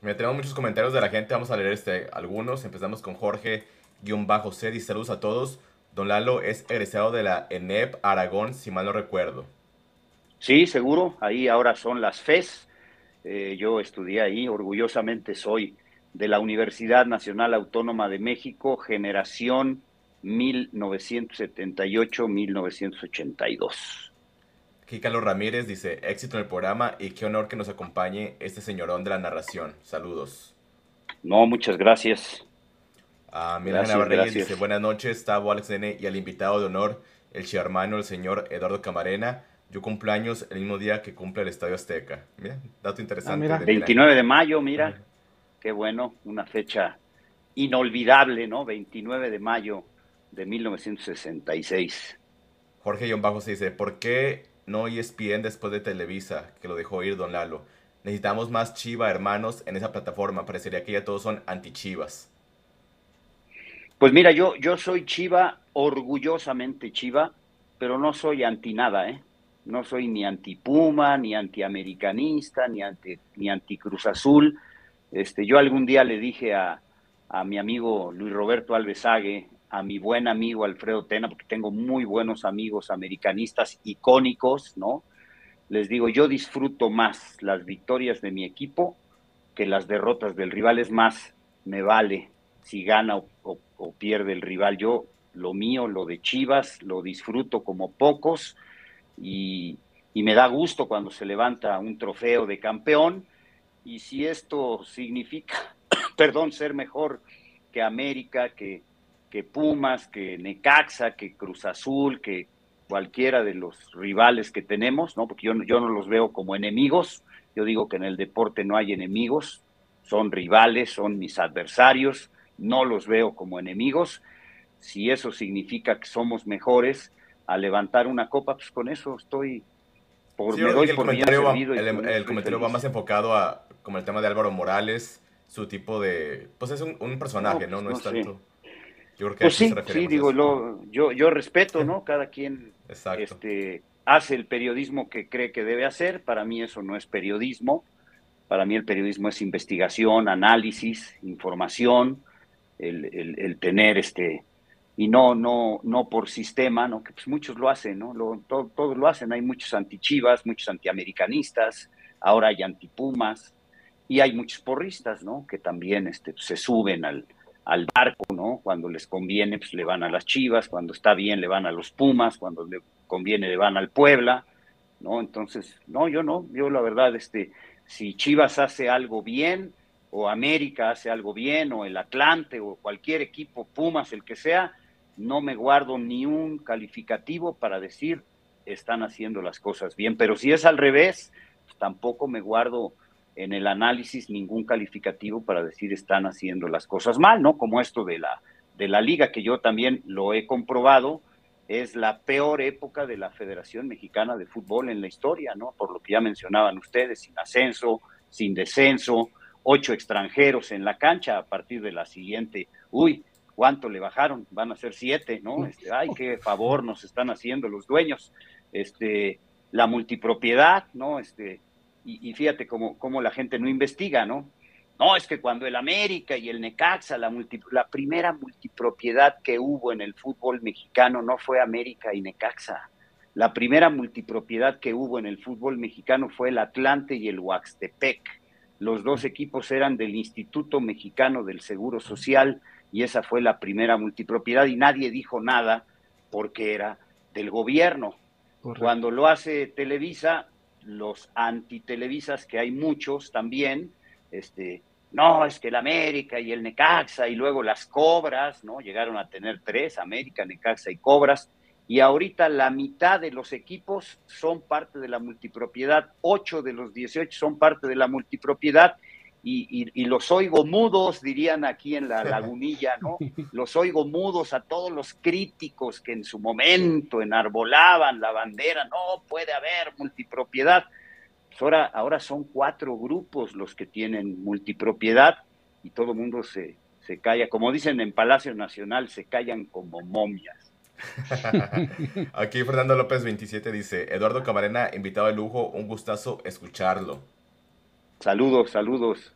Mira, tenemos muchos comentarios de la gente, vamos a leer este, algunos. Empezamos con Jorge-C. Dice saludos a todos. Don Lalo es egresado de la ENEP Aragón, si mal no recuerdo. Sí, seguro. Ahí ahora son las FES. Eh, yo estudié ahí, orgullosamente soy de la Universidad Nacional Autónoma de México, generación 1978-1982. Aquí Carlos Ramírez dice, éxito en el programa y qué honor que nos acompañe este señorón de la narración. Saludos. No, muchas gracias. Ah, Milena Navarrete dice, buenas noches, Tavo, Alex N y al invitado de honor. el hermano, el señor Eduardo Camarena. Yo cumpleaños el mismo día que cumple el Estadio Azteca. Mira, dato interesante. Ah, 29 de mayo, mira. Qué bueno, una fecha inolvidable, ¿no? 29 de mayo de 1966. Jorge John Bajo se dice, ¿por qué no ESPN después de Televisa, que lo dejó ir Don Lalo? Necesitamos más Chiva hermanos en esa plataforma. Parecería que ya todos son anti-Chivas. Pues mira, yo, yo soy Chiva, orgullosamente Chiva, pero no soy anti nada, ¿eh? No soy ni anti Puma, ni antiamericanista, ni anti, ni anti Cruz Azul. Este, yo algún día le dije a, a mi amigo Luis Roberto Alvesague, a mi buen amigo Alfredo Tena, porque tengo muy buenos amigos americanistas icónicos, ¿no? Les digo, yo disfruto más las victorias de mi equipo que las derrotas del rival. Es más, me vale si gana o, pierde el rival. Yo lo mío, lo de Chivas, lo disfruto como pocos y, y me da gusto cuando se levanta un trofeo de campeón. Y si esto significa, perdón, ser mejor que América, que, que Pumas, que Necaxa, que Cruz Azul, que cualquiera de los rivales que tenemos, ¿no? Porque yo, yo no los veo como enemigos, yo digo que en el deporte no hay enemigos, son rivales, son mis adversarios, no los veo como enemigos. Si eso significa que somos mejores a levantar una copa, pues con eso estoy por el comentario, va, el, comentario va más enfocado a como el tema de Álvaro Morales, su tipo de pues es un, personaje, ¿no? No, pues es tanto. Yo creo que pues sí, sí, digo, lo, yo, yo respeto, ¿no? Cada quien este, hace el periodismo que cree que debe hacer. Para mí eso no es periodismo. Para mí el periodismo es investigación, análisis, información, el, tener este y no no no por sistema, no que pues muchos lo hacen, no lo, todos lo hacen. Hay muchos antichivas, muchos antiamericanistas, ahora hay antipumas y hay muchos porristas, ¿no? Que también este, se suben al, al barco, ¿no? Cuando les conviene, pues le van a las Chivas, cuando está bien le van a los Pumas, cuando le conviene le van al Puebla, ¿no? Entonces, no, yo no, yo la verdad, este, si Chivas hace algo bien, o América hace algo bien, o el Atlante, o cualquier equipo, Pumas, el que sea, no me guardo ni un calificativo para decir están haciendo las cosas bien, pero si es al revés, pues tampoco me guardo en el análisis ningún calificativo para decir están haciendo las cosas mal, ¿no? Como esto de la, de la liga, que yo también lo he comprobado, es la peor época de la Federación Mexicana de Fútbol en la historia, ¿no? Por lo que ya mencionaban ustedes, sin ascenso, sin descenso, ocho extranjeros en la cancha a partir de la siguiente, uy, ¿cuánto le bajaron? Van a ser siete, ¿no? Este, ay, qué favor nos están haciendo los dueños. Este, la multipropiedad, ¿no? Este, y, fíjate cómo, cómo, la gente no investiga, ¿no? No, es que cuando el América y el Necaxa, la, la primera multipropiedad que hubo en el fútbol mexicano no fue América y Necaxa. La primera multipropiedad que hubo en el fútbol mexicano fue el Atlante y el Huaxtepec. Los dos equipos eran del Instituto Mexicano del Seguro Social y esa fue la primera multipropiedad y nadie dijo nada porque era del gobierno. Cuando lo hace Televisa, los antitelevisas, que hay muchos también, este, no, es que el América y el Necaxa y luego las Cobras, ¿no? Llegaron a tener tres, América, Necaxa y Cobras, y ahorita la mitad de los equipos son parte de la multipropiedad, ocho de los 18 son parte de la multipropiedad, y, los oigo mudos, dirían aquí en la lagunilla, ¿no? Los oigo mudos a todos los críticos que en su momento enarbolaban la bandera, no puede haber multipropiedad. Pues ahora, ahora son cuatro grupos los que tienen multipropiedad y todo el mundo se, se calla, como dicen en Palacio Nacional, se callan como momias. Aquí Fernando López 27 dice, Eduardo Camarena, invitado de lujo, un gustazo escucharlo. Saludos, saludos.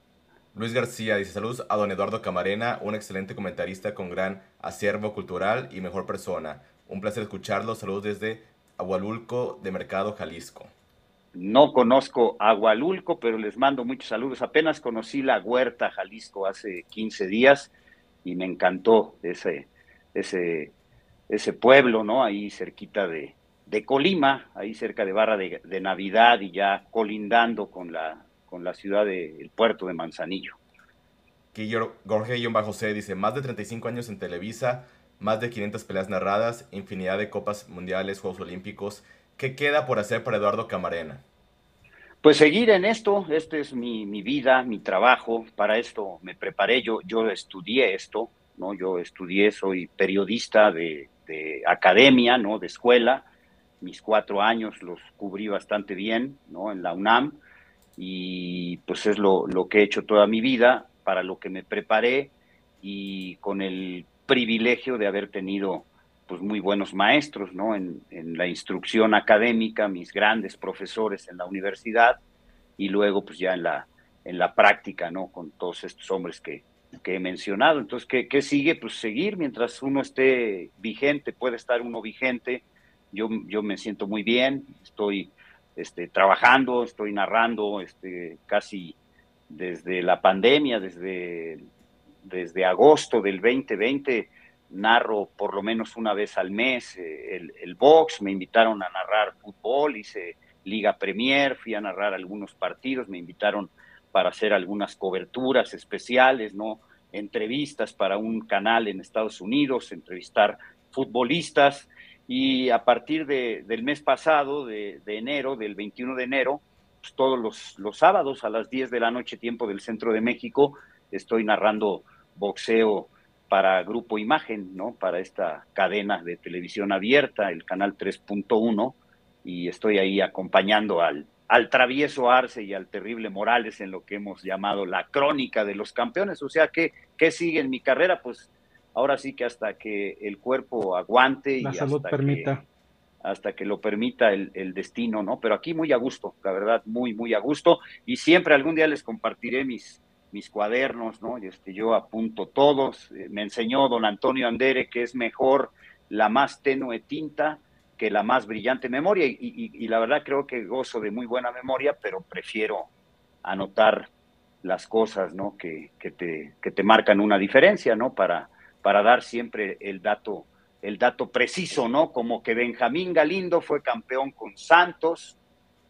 Luis García dice saludos a don Eduardo Camarena, un excelente comentarista con gran acervo cultural y mejor persona. Un placer escucharlo. Saludos desde Agualulco de Mercado, Jalisco. No conozco Agualulco, pero les mando muchos saludos. Apenas conocí la Huerta, Jalisco, hace 15 días y me encantó ese, ese, ese pueblo, ¿no? Ahí cerquita de, de Colima, ahí cerca de Barra de, de Navidad y ya colindando con la con la ciudad del puerto de Manzanillo. Jorge Bajo José dice, más de 35 años en Televisa, más de 500 peleas narradas, infinidad de copas mundiales, Juegos Olímpicos. ¿Qué queda por hacer para Eduardo Camarena? Pues seguir en esto, esta es mi, vida, mi trabajo, para esto me preparé, yo, yo estudié esto, ¿no? Yo estudié, soy periodista de, academia, ¿no? De escuela, mis cuatro años los cubrí bastante bien, ¿no? En la UNAM, y pues es lo, lo que he hecho toda mi vida, para lo que me preparé, y con el privilegio de haber tenido pues muy buenos maestros, ¿no? En, la instrucción académica, mis grandes profesores en la universidad y luego pues ya en la, en la práctica, ¿no? Con todos estos hombres que, he mencionado. Entonces, ¿qué, ¿qué, sigue? Pues seguir mientras uno esté vigente, puede estar uno vigente. Yo, yo me siento muy bien, estoy este, trabajando, estoy narrando este, casi desde la pandemia, desde, desde agosto del 2020 narro por lo menos una vez al mes eh, el, box, me invitaron a narrar fútbol, hice Liga Premier, fui a narrar algunos partidos, me invitaron para hacer algunas coberturas especiales, ¿no? Entrevistas para un canal en Estados Unidos, entrevistar futbolistas y a partir de, del mes pasado, de, enero, del 21 de enero, pues todos los, los sábados a las 10 de la noche, tiempo del centro de México, estoy narrando boxeo para Grupo Imagen, ¿no? Para esta cadena de televisión abierta, el canal 3.1, y estoy ahí acompañando al, al travieso Arce y al terrible Morales en lo que hemos llamado la crónica de los campeones. O sea, ¿qué, qué sigue en mi carrera? Pues ahora sí que hasta que el cuerpo aguante la y salud hasta permita. Que, hasta que lo permita el, el, destino, ¿no? Pero aquí muy a gusto, la verdad, muy, muy a gusto. Y siempre algún día les compartiré mis, mis cuadernos, ¿no? Este, yo apunto todos. Eh, me enseñó don Antonio Andere que es mejor la más tenue tinta que la más brillante memoria y, la verdad creo que gozo de muy buena memoria, pero prefiero anotar las cosas, ¿no? Que, que, te, que te marcan una diferencia, ¿no? Para, para dar siempre el dato, el dato preciso, ¿no? Como que Benjamín Galindo fue campeón con Santos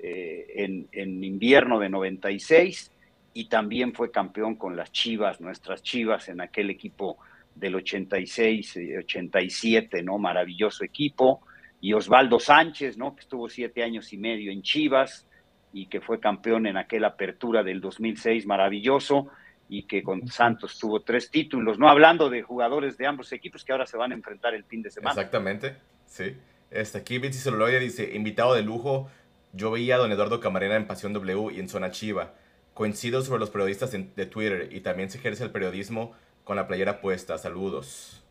eh, en, en invierno de 96 y también fue campeón con las Chivas, nuestras Chivas en aquel equipo del 86, 87, eh, ¿no? Maravilloso equipo. Y Osvaldo Sánchez, ¿no? Que estuvo siete años y medio en Chivas y que fue campeón en aquella apertura del 2006, maravilloso, y que con Santos tuvo tres títulos, ¿no? Hablando de jugadores de ambos equipos que ahora se van a enfrentar el fin de semana. Exactamente, sí. Este, aquí Vinci Celuloide dice, invitado de lujo, yo veía a don Eduardo Camarena en Pasión W y en Zona Chiva Coincido sobre los periodistas de Twitter y también se ejerce el periodismo con la playera puesta. Saludos.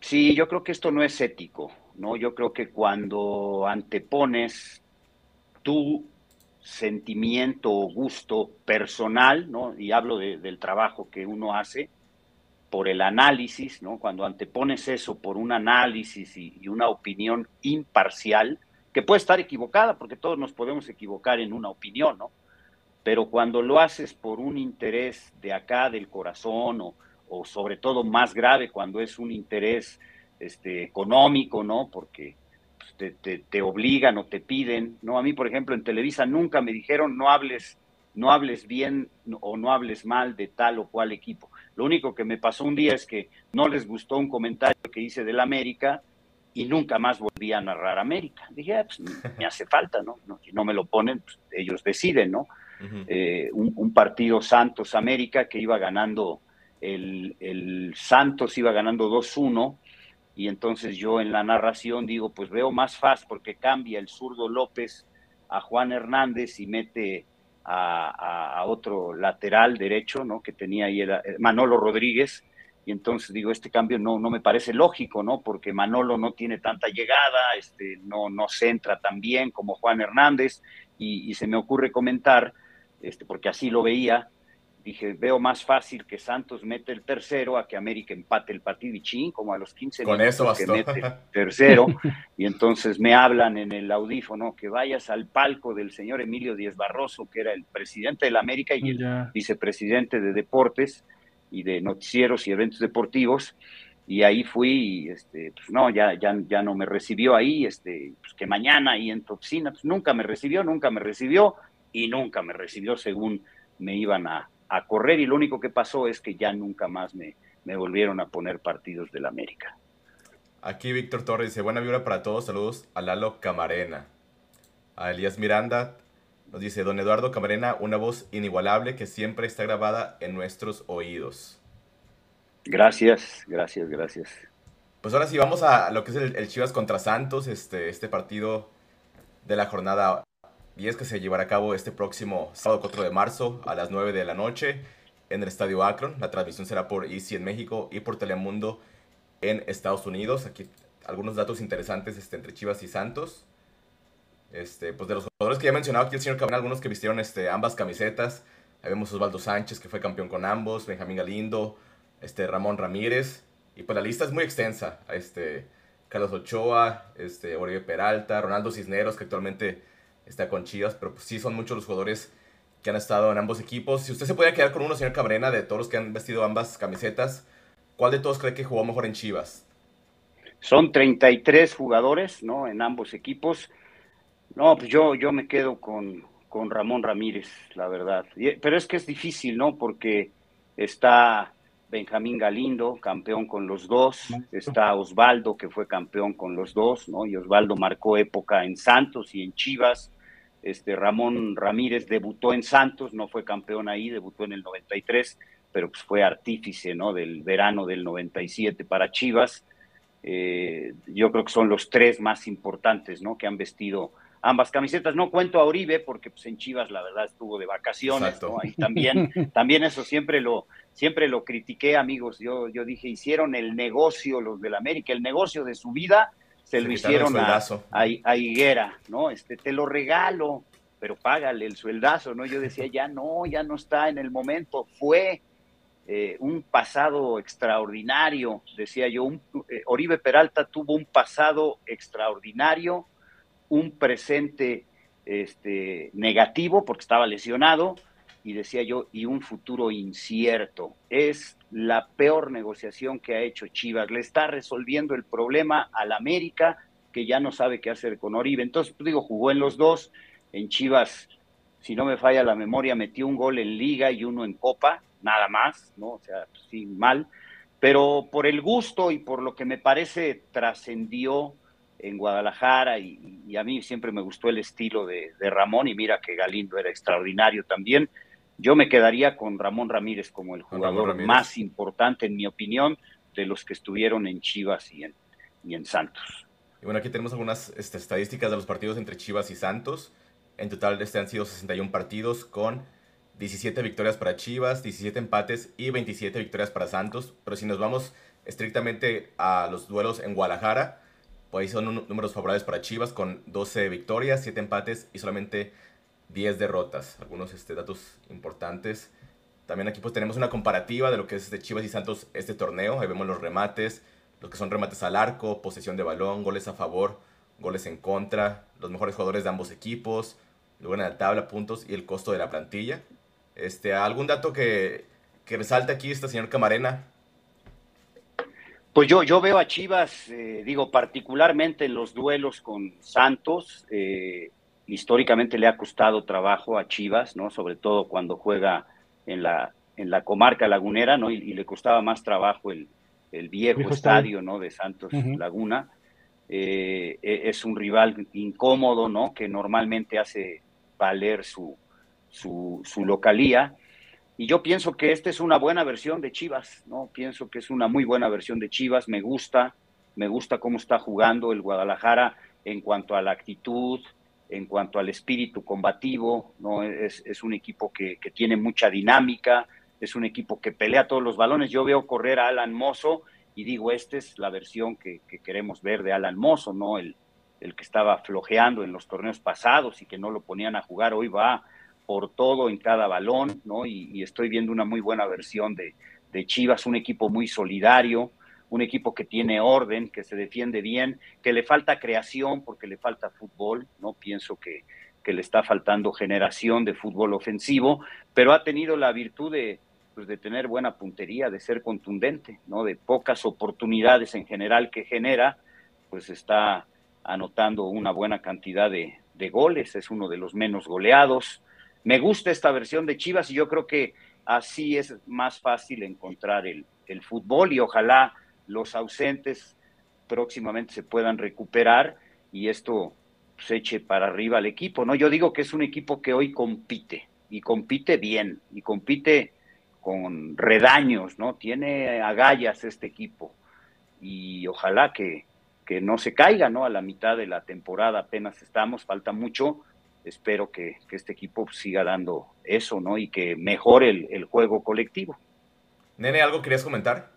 Sí, yo creo que esto no es ético, ¿no? Yo creo que cuando antepones tu sentimiento o gusto personal, ¿no? Y hablo del trabajo que uno hace por el análisis, ¿no? Cuando antepones eso por un análisis y una opinión imparcial, que puede estar equivocada, porque todos nos podemos equivocar en una opinión, ¿no? pero cuando lo haces por un interés de acá del corazón o, o sobre todo más grave cuando es un interés este, económico, ¿no? Porque te, te, te, obligan o te piden, ¿no? A mí, por ejemplo, en Televisa nunca me dijeron no hables, no hables bien o no hables mal de tal o cual equipo. Lo único que me pasó un día es que no les gustó un comentario que hice del América y nunca más volví a narrar América. Dije, ah, pues me hace falta, ¿no? ¿no? Si no me lo ponen, pues, ellos deciden, ¿no? Eh, un, partido Santos América que iba ganando, el, Santos iba ganando 2-1 y entonces yo en la narración digo, pues veo más fácil porque cambia el zurdo López a Juan Hernández y mete a, otro lateral derecho, ¿no? Que tenía ahí era Manolo Rodríguez. Y entonces digo, este cambio no, no me parece lógico, ¿no? Porque Manolo no tiene tanta llegada, este, no, no centra tan bien como Juan Hernández, y, y se me ocurre comentar este, porque así lo veía. Dije, veo más fácil que Santos mete el tercero a que América empate el partido y ching, como a los 15 Con eso que mete el tercero. y entonces me hablan en el audífono que vayas al palco del señor Emilio Díez Barroso, que era el presidente de la América y el vicepresidente de deportes y de noticieros y eventos deportivos. Y ahí fui y este pues no ya ya ya no me recibió ahí este pues que mañana ahí en Toxina. Pues nunca me recibió nunca me recibió y nunca me recibió según me iban a, correr y lo único que pasó es que ya nunca más me, me volvieron a poner partidos del América. Aquí Víctor Torres dice, buena vibra para todos, saludos a Lalo Camarena. A Elías Miranda nos dice, don Eduardo Camarena, una voz inigualable que siempre está grabada en nuestros oídos. Gracias, gracias, gracias. Pues ahora sí, vamos a lo que es el, Chivas contra Santos, este, este partido de la jornada 10 que se llevará a cabo este próximo sábado 4 de marzo a las 9 de la noche en el Estadio Akron. La transmisión será por Easy en México y por Telemundo en Estados Unidos. Aquí algunos datos interesantes este, entre Chivas y Santos. Este, pues de los jugadores que ya he mencionado aquí el señor Cabrera, algunos que vistieron este, ambas camisetas. Ahí vemos Osvaldo Sánchez, que fue campeón con ambos, Benjamín Galindo, este, Ramón Ramírez. Y pues la lista es muy extensa. Este, Carlos Ochoa, este, Oribe Peralta, Ronaldo Cisneros, que actualmente está con Chivas. Pero pues, sí son muchos los jugadores que han estado en ambos equipos. Si usted se puede quedar con uno, señor Cabrera, de todos los que han vestido ambas camisetas, ¿Cuál de todos cree que jugó mejor en Chivas? Son 33 jugadores, ¿no? En ambos equipos. No, pues yo, yo me quedo con, con Ramón Ramírez, la verdad. Pero es que es difícil, ¿no? Porque está Benjamín Galindo, campeón con los dos, está Osvaldo, que fue campeón con los dos, ¿no? Y Osvaldo marcó época en Santos y en Chivas. Este Ramón Ramírez debutó en Santos, no fue campeón ahí, debutó en el 93 pero pues fue artífice ¿no? del verano del 97 para Chivas. Eh, yo creo que son los tres más importantes ¿no? que han vestido ambas camisetas. No cuento a Oribe porque pues, en Chivas la verdad estuvo de vacaciones. ¿no? Ahí también, también eso siempre lo, siempre lo critiqué, amigos. Yo, yo dije, hicieron el negocio los del América, el negocio de su vida se, lo hicieron a, a, Higuera, ¿no? Este, te lo regalo, pero págale el sueldazo, ¿no? Yo decía, ya no, ya no está en el momento, fue, eh, un pasado extraordinario, decía yo, eh, Oribe Peralta tuvo un pasado extraordinario, un presente este, negativo porque estaba lesionado y decía yo, y un futuro incierto. Es la peor negociación que ha hecho Chivas. Le está resolviendo el problema al América, que ya no sabe qué hacer con Oribe. Entonces, pues, digo, jugó en los dos. En Chivas, si no me falla la memoria, metió un gol en liga y uno en copa nada más, ¿no? O sea, pues, sí, mal, pero por el gusto y por lo que me parece trascendió en Guadalajara y, a mí siempre me gustó el estilo de, Ramón y mira que Galindo era extraordinario también. Yo me quedaría con Ramón Ramírez como el jugador más importante, en mi opinión, de los que estuvieron en Chivas y en, y en Santos. Y bueno, aquí tenemos algunas este, estadísticas de los partidos entre Chivas y Santos. En total este han sido 61 partidos con 17 victorias para Chivas, 17 empates y 27 victorias para Santos. Pero si nos vamos estrictamente a los duelos en Guadalajara, pues ahí son números favorables para Chivas con 12 victorias, 7 empates y solamente 10 derrotas. Algunos este, datos importantes. También aquí pues tenemos una comparativa de lo que es de Chivas y Santos este torneo. Ahí vemos los remates, los que son remates al arco, posesión de balón, goles a favor, goles en contra, los mejores jugadores de ambos equipos, luego en la tabla, puntos y el costo de la plantilla. Este, ¿Algún dato que, que resalte aquí este señor Camarena? Pues yo, yo veo a Chivas, eh, digo, particularmente en los duelos con Santos, eh, históricamente le ha costado trabajo a Chivas, ¿no? Sobre todo cuando juega en la, en la comarca lagunera, ¿no? Y, le costaba más trabajo el, viejo, estadio, ¿no? De Santos Laguna. Eh, e, es un rival incómodo, ¿no? Que normalmente hace valer su, su, localía. Y yo pienso que esta es una buena versión de Chivas, ¿no? Pienso que es una muy buena versión de Chivas, me gusta, me gusta cómo está jugando el Guadalajara en cuanto a la actitud, en cuanto al espíritu combativo, ¿no? Es, un equipo que, tiene mucha dinámica, es un equipo que pelea todos los balones. Yo veo correr a Alan Mozo y digo, esta es la versión que, queremos ver de Alan Mozo, ¿no? El, el que estaba flojeando en los torneos pasados y que no lo ponían a jugar, hoy va por todo en cada balón, ¿no? Y, estoy viendo una muy buena versión de, Chivas, un equipo muy solidario, un equipo que tiene orden, que se defiende bien, que le falta creación porque le falta fútbol, ¿no? Pienso que, le está faltando generación de fútbol ofensivo, pero ha tenido la virtud de, pues, de tener buena puntería, de ser contundente, ¿no? De pocas oportunidades en general que genera, pues está anotando una buena cantidad de goles, es uno de los menos goleados, me gusta esta versión de Chivas y yo creo que así es más fácil encontrar el, fútbol y ojalá los ausentes próximamente se puedan recuperar y esto se pues, eche para arriba al equipo, ¿no? Yo digo que es un equipo que hoy compite y compite bien y compite con redaños, ¿no? Tiene agallas este equipo y ojalá que, que no se caiga, ¿no? A la mitad de la temporada apenas estamos, falta mucho. Espero que, este equipo siga dando eso, ¿no? Y que mejore el, juego colectivo. Nene, ¿algo querías comentar?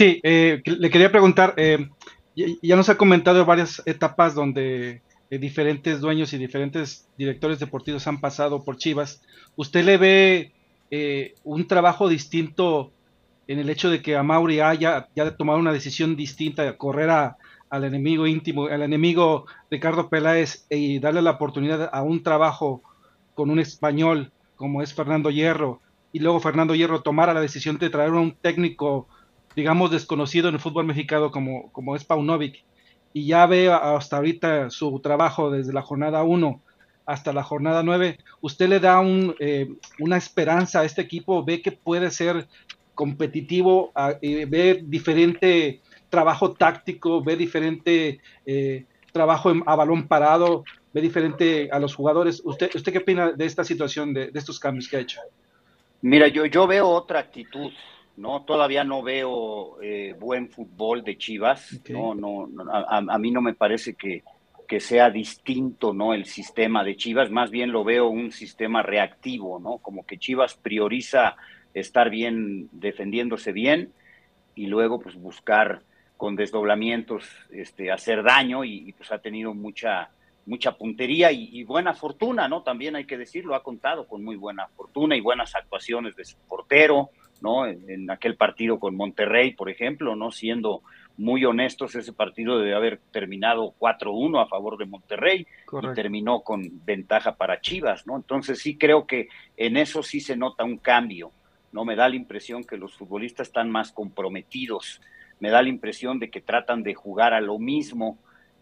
Sí, eh, le quería preguntar, eh, ya nos ha comentado varias etapas donde eh, diferentes dueños y diferentes directores deportivos han pasado por Chivas. ¿Usted le ve eh, un trabajo distinto en el hecho de que a Mauri haya ya tomado una decisión distinta, correr al enemigo íntimo, al enemigo Ricardo Peláez y darle la oportunidad a un trabajo con un español como es Fernando Hierro y luego Fernando Hierro tomara la decisión de traer a un técnico, digamos, desconocido en el fútbol mexicano como, como es Paunovic y ya ve hasta ahorita su trabajo desde la jornada 1 hasta la jornada 9, ¿usted le da un, eh, una esperanza a este equipo? ¿Ve que puede ser competitivo? ¿Ve diferente trabajo táctico? ¿Ve diferente eh, trabajo a balón parado? ¿Ve diferente a los jugadores? ¿Usted, usted qué opina de esta situación, de, estos cambios que ha hecho? Mira, yo, yo veo otra actitud. ¿No? Todavía no veo eh, buen fútbol de Chivas, no, no, a, mí no me parece que, que sea distinto, ¿no? El sistema de Chivas, más bien lo veo un sistema reactivo, ¿no? Como que Chivas prioriza estar bien, defendiéndose bien y luego pues buscar con desdoblamientos este, hacer daño y, pues ha tenido mucha mucha puntería y, buena fortuna, ¿no? También hay que decirlo, ha contado con muy buena fortuna y buenas actuaciones de su portero, ¿no? En, aquel partido con Monterrey, por ejemplo, ¿no? Siendo muy honestos, ese partido debe haber terminado 4-1 a favor de Monterrey y terminó con ventaja para Chivas, ¿no? Entonces sí creo que en eso sí se nota un cambio, ¿no? Me da la impresión que los futbolistas están más comprometidos, me da la impresión de que tratan de jugar a lo mismo,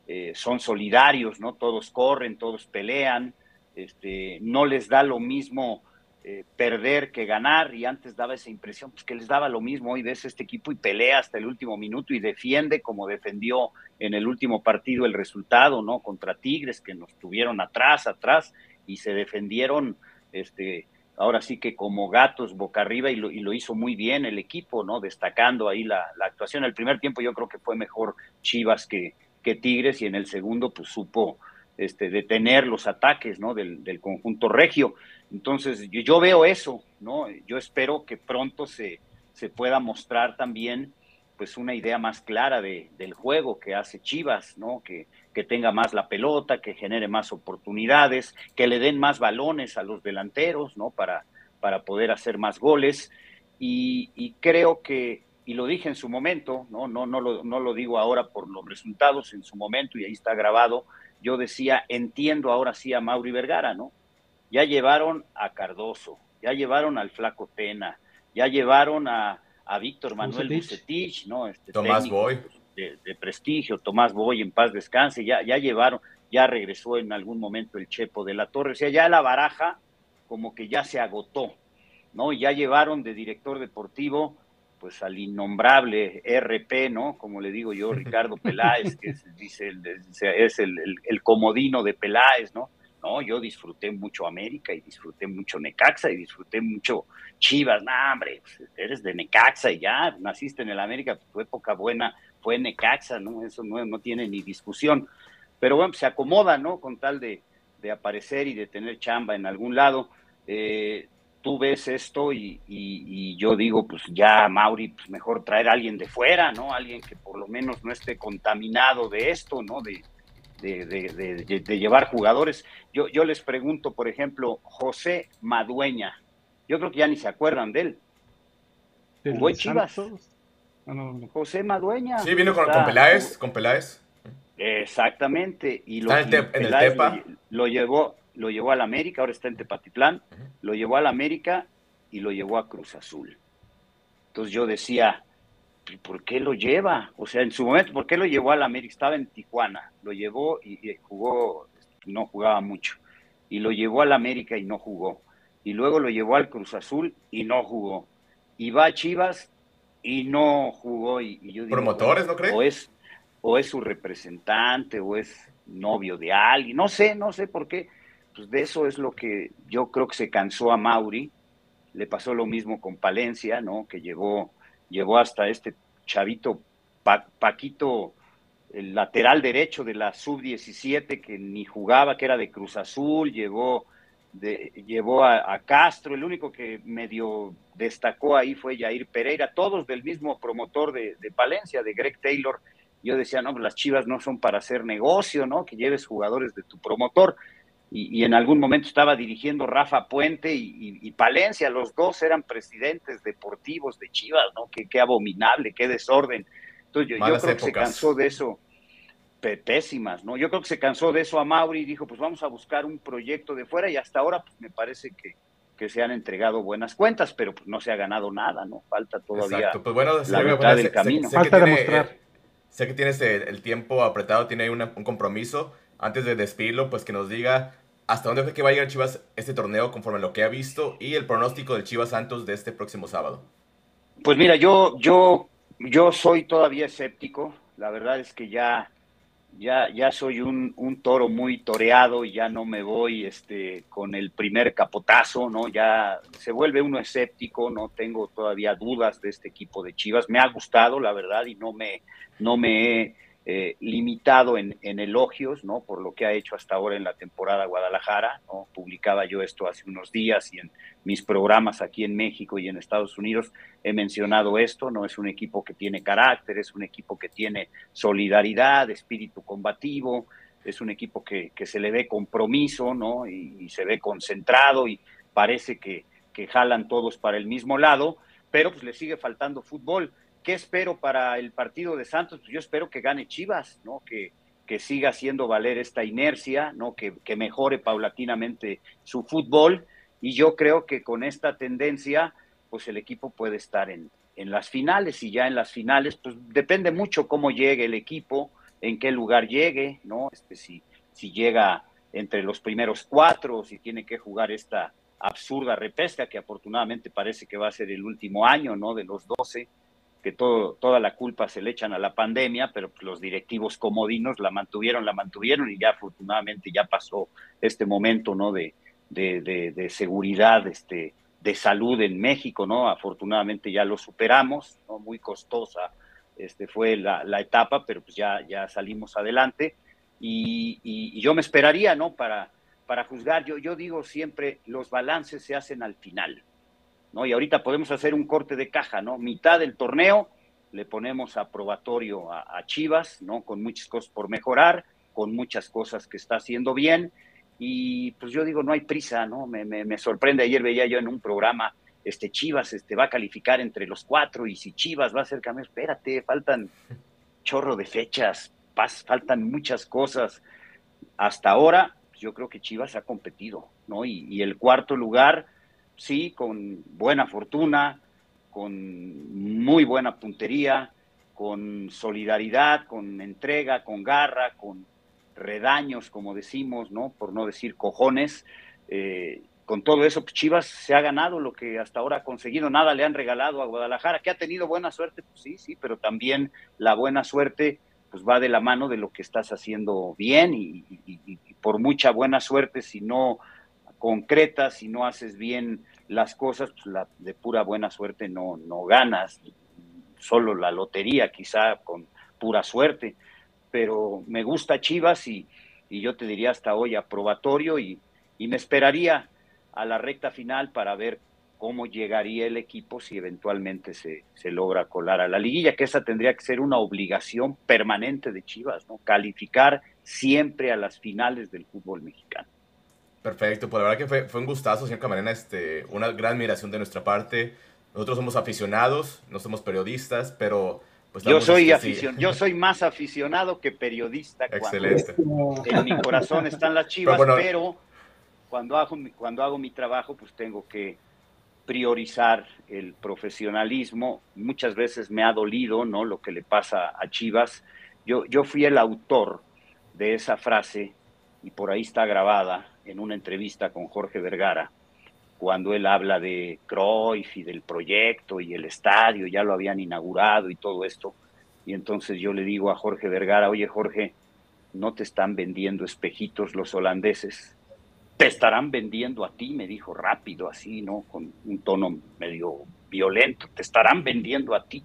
eh, son solidarios, ¿no? Todos corren, todos pelean, este, no les da lo mismo eh, perder que ganar y antes daba esa impresión pues que les daba lo mismo hoy ves este equipo y pelea hasta el último minuto y defiende como defendió en el último partido el resultado no contra Tigres que nos tuvieron atrás atrás y se defendieron este ahora sí que como gatos boca arriba y lo, y lo hizo muy bien el equipo no destacando ahí la, la, actuación el primer tiempo yo creo que fue mejor Chivas que, que Tigres y en el segundo pues supo este, detener los ataques ¿no? del, del conjunto regio. Entonces, yo, veo eso, ¿no? Yo espero que pronto se, se pueda mostrar también pues una idea más clara de, del juego que hace Chivas, ¿no? Que, que tenga más la pelota, que genere más oportunidades, que le den más balones a los delanteros, ¿no? Para, para poder hacer más goles. Y, y creo que, y lo dije en su momento, ¿no? No, no, lo, no lo digo ahora por los resultados, en su momento, y ahí está grabado, yo decía, entiendo ahora sí a Mauri Vergara, ¿no? Ya llevaron a Cardoso, ya llevaron al Flaco Tena, ya llevaron a, Víctor Manuel Bucetich, ¿no? Este Tomás Boy. De, prestigio, Tomás Boy en paz descanse, ya, ya llevaron, ya regresó en algún momento el Chepo de la Torre, o sea, ya la baraja como que ya se agotó, ¿no? Ya llevaron de director deportivo pues al innombrable RP, ¿no? Como le digo yo, Ricardo Peláez, que es, dice, es el, el, comodino de Peláez, ¿no? No, yo disfruté mucho América y disfruté mucho Necaxa y disfruté mucho Chivas. No, hombre, pues, eres de Necaxa y ya naciste en el América, pues, tu época buena fue Necaxa, ¿no? Eso no, no tiene ni discusión. Pero bueno, pues, se acomoda, ¿no? Con tal de, de aparecer y de tener chamba en algún lado. Eh, tú ves esto y, yo digo, pues ya, Mauri, pues mejor traer a alguien de fuera, ¿no? Alguien que por lo menos no esté contaminado de esto, ¿no? De, de, llevar jugadores. Yo, yo les pregunto, por ejemplo, José Madueña. Yo creo que ya ni se acuerdan de él. ¿Jugó Chivas? Ah, José Madueña. Sí, vino con, Peláez, con Peláez. Exactamente. Y lo, en el Tepa. Lo, llevó, lo llevó al América, ahora está en Tepatitlán, lo llevó al América y lo llevó a Cruz Azul. Entonces yo decía, ¿por qué lo lleva? O sea, en su momento, ¿por qué lo llevó al América? Estaba en Tijuana, lo llevó y, jugó, no jugaba mucho. Y lo llevó al América y no jugó. Y luego lo llevó al Cruz Azul y no jugó. Y va a Chivas y no jugó. Y, ¿Promotores, no crees? O es, o es su representante, o es novio de alguien, no sé, no sé por qué. Pues de eso es lo que yo creo que se cansó a Mauri. Le pasó lo mismo con Palencia, ¿no? Que llevó, llevó hasta este chavito Paquito, el lateral derecho de la sub-17, que ni jugaba, que era de Cruz Azul, llevó, de, llevó a, Castro, el único que medio destacó ahí fue Jair Pereira, todos del mismo promotor de, de Palencia, de Greg Taylor, yo decía, no, pues las chivas no son para hacer negocio, ¿no? Que lleves jugadores de tu promotor. Y, en algún momento estaba dirigiendo Rafa Puente y, Palencia, los dos eran presidentes deportivos de Chivas, ¿no? Qué, qué abominable, qué desorden. Entonces yo, creo que se cansó de eso, pésimas, ¿no? Yo creo que se cansó de eso a Mauri y dijo, pues vamos a buscar un proyecto de fuera y hasta ahora pues, me parece que, que se han entregado buenas cuentas, pero pues no se ha ganado nada, ¿no? Falta todavía pues bueno, la mitad del camino. Falta demostrar sé que tienes el, tiempo apretado, tiene ahí un compromiso. Antes de despedirlo, pues que nos diga hasta dónde cree que va a llegar Chivas este torneo conforme a lo que ha visto y el pronóstico del Chivas Santos de este próximo sábado. Pues mira, yo, yo, yo soy todavía escéptico. La verdad es que ya ya, ya soy un, toro muy toreado y ya no me voy este, con el primer capotazo, ¿no? Ya se vuelve uno escéptico, no tengo todavía dudas de este equipo de Chivas. Me ha gustado, la verdad, y no me, no me he eh, limitado en, elogios, ¿no? Por lo que ha hecho hasta ahora en la temporada Guadalajara, ¿no? Publicaba yo esto hace unos días y en mis programas aquí en México y en Estados Unidos he mencionado esto, ¿no? Es un equipo que tiene carácter, es un equipo que tiene solidaridad, espíritu combativo, es un equipo que, se le ve compromiso, ¿no? Y, se ve concentrado y parece que, que jalan todos para el mismo lado, pero pues le sigue faltando fútbol ¿Qué espero para el partido de Santos? Pues yo espero que gane Chivas, ¿no? Que, que siga haciendo valer esta inercia, ¿no? Que, mejore paulatinamente su fútbol. Y yo creo que con esta tendencia, pues el equipo puede estar en, en las finales. Y ya en las finales, pues depende mucho cómo llegue el equipo, en qué lugar llegue, ¿no? Este, si, si llega entre los primeros cuatro, si tiene que jugar esta absurda repesca, que afortunadamente parece que va a ser el último año, ¿no? De los doce que todo, toda la culpa se le echan a la pandemia, pero los directivos comodinos la mantuvieron, la mantuvieron y ya afortunadamente ya pasó este momento, ¿no? De, de, seguridad, este, de salud en México, ¿no? Afortunadamente ya lo superamos, ¿no? Muy costosa este, fue la, etapa, pero pues ya, ya salimos adelante y, y, yo me esperaría, ¿no? Para, para juzgar, yo, yo digo siempre, los balances se hacen al final, ¿no? Y ahorita podemos hacer un corte de caja, ¿no? Mitad del torneo le ponemos aprobatorio a, Chivas, ¿no? Con muchas cosas por mejorar, con muchas cosas que está haciendo bien. Y pues yo digo, no hay prisa, ¿no? Me, me, sorprende, ayer veía yo en un programa, este Chivas este, va a calificar entre los cuatro y si Chivas va a ser campeón, espérate, faltan chorro de fechas, faltan muchas cosas. Hasta ahora, pues, yo creo que Chivas ha competido, ¿no? Y el cuarto lugar, sí, con buena fortuna, con muy buena puntería, con solidaridad, con entrega, con garra, con redaños, como decimos, ¿no? Por no decir cojones. Eh, con todo eso, pues, Chivas se ha ganado lo que hasta ahora ha conseguido. Nada le han regalado a Guadalajara, que ha tenido buena suerte, pues sí, sí, pero también la buena suerte pues va de la mano de lo que estás haciendo bien y por mucha buena suerte, si no concretas, si no haces bien las cosas, pues la, de pura buena suerte no, no ganas, solo la lotería quizá con pura suerte, pero me gusta Chivas y, y yo te diría hasta hoy aprobatorio y, y me esperaría a la recta final para ver cómo llegaría el equipo si eventualmente se, se, logra colar a la liguilla, que esa tendría que ser una obligación permanente de Chivas, ¿no? Calificar siempre a las finales del fútbol mexicano. Perfecto, pues la verdad que fue, fue un gustazo, señor Camarena, este, una gran admiración de nuestra parte. Nosotros somos aficionados, no somos periodistas, pero... Pues, yo, soy este, yo soy más aficionado que periodista. Excelente. en mi corazón están las chivas, pero, cuando, hago, cuando hago mi trabajo, pues tengo que priorizar el profesionalismo. Muchas veces me ha dolido ¿no? lo que le pasa a Chivas. Yo, yo fui el autor de esa frase y por ahí está grabada en una entrevista con Jorge Vergara, cuando él habla de Cruyff y del proyecto y el estadio, ya lo habían inaugurado y todo esto. Y entonces yo le digo a Jorge Vergara, oye Jorge, no te están vendiendo espejitos los holandeses, te estarán vendiendo a ti, me dijo rápido, así, ¿no? Con un tono medio violento, te estarán vendiendo a ti.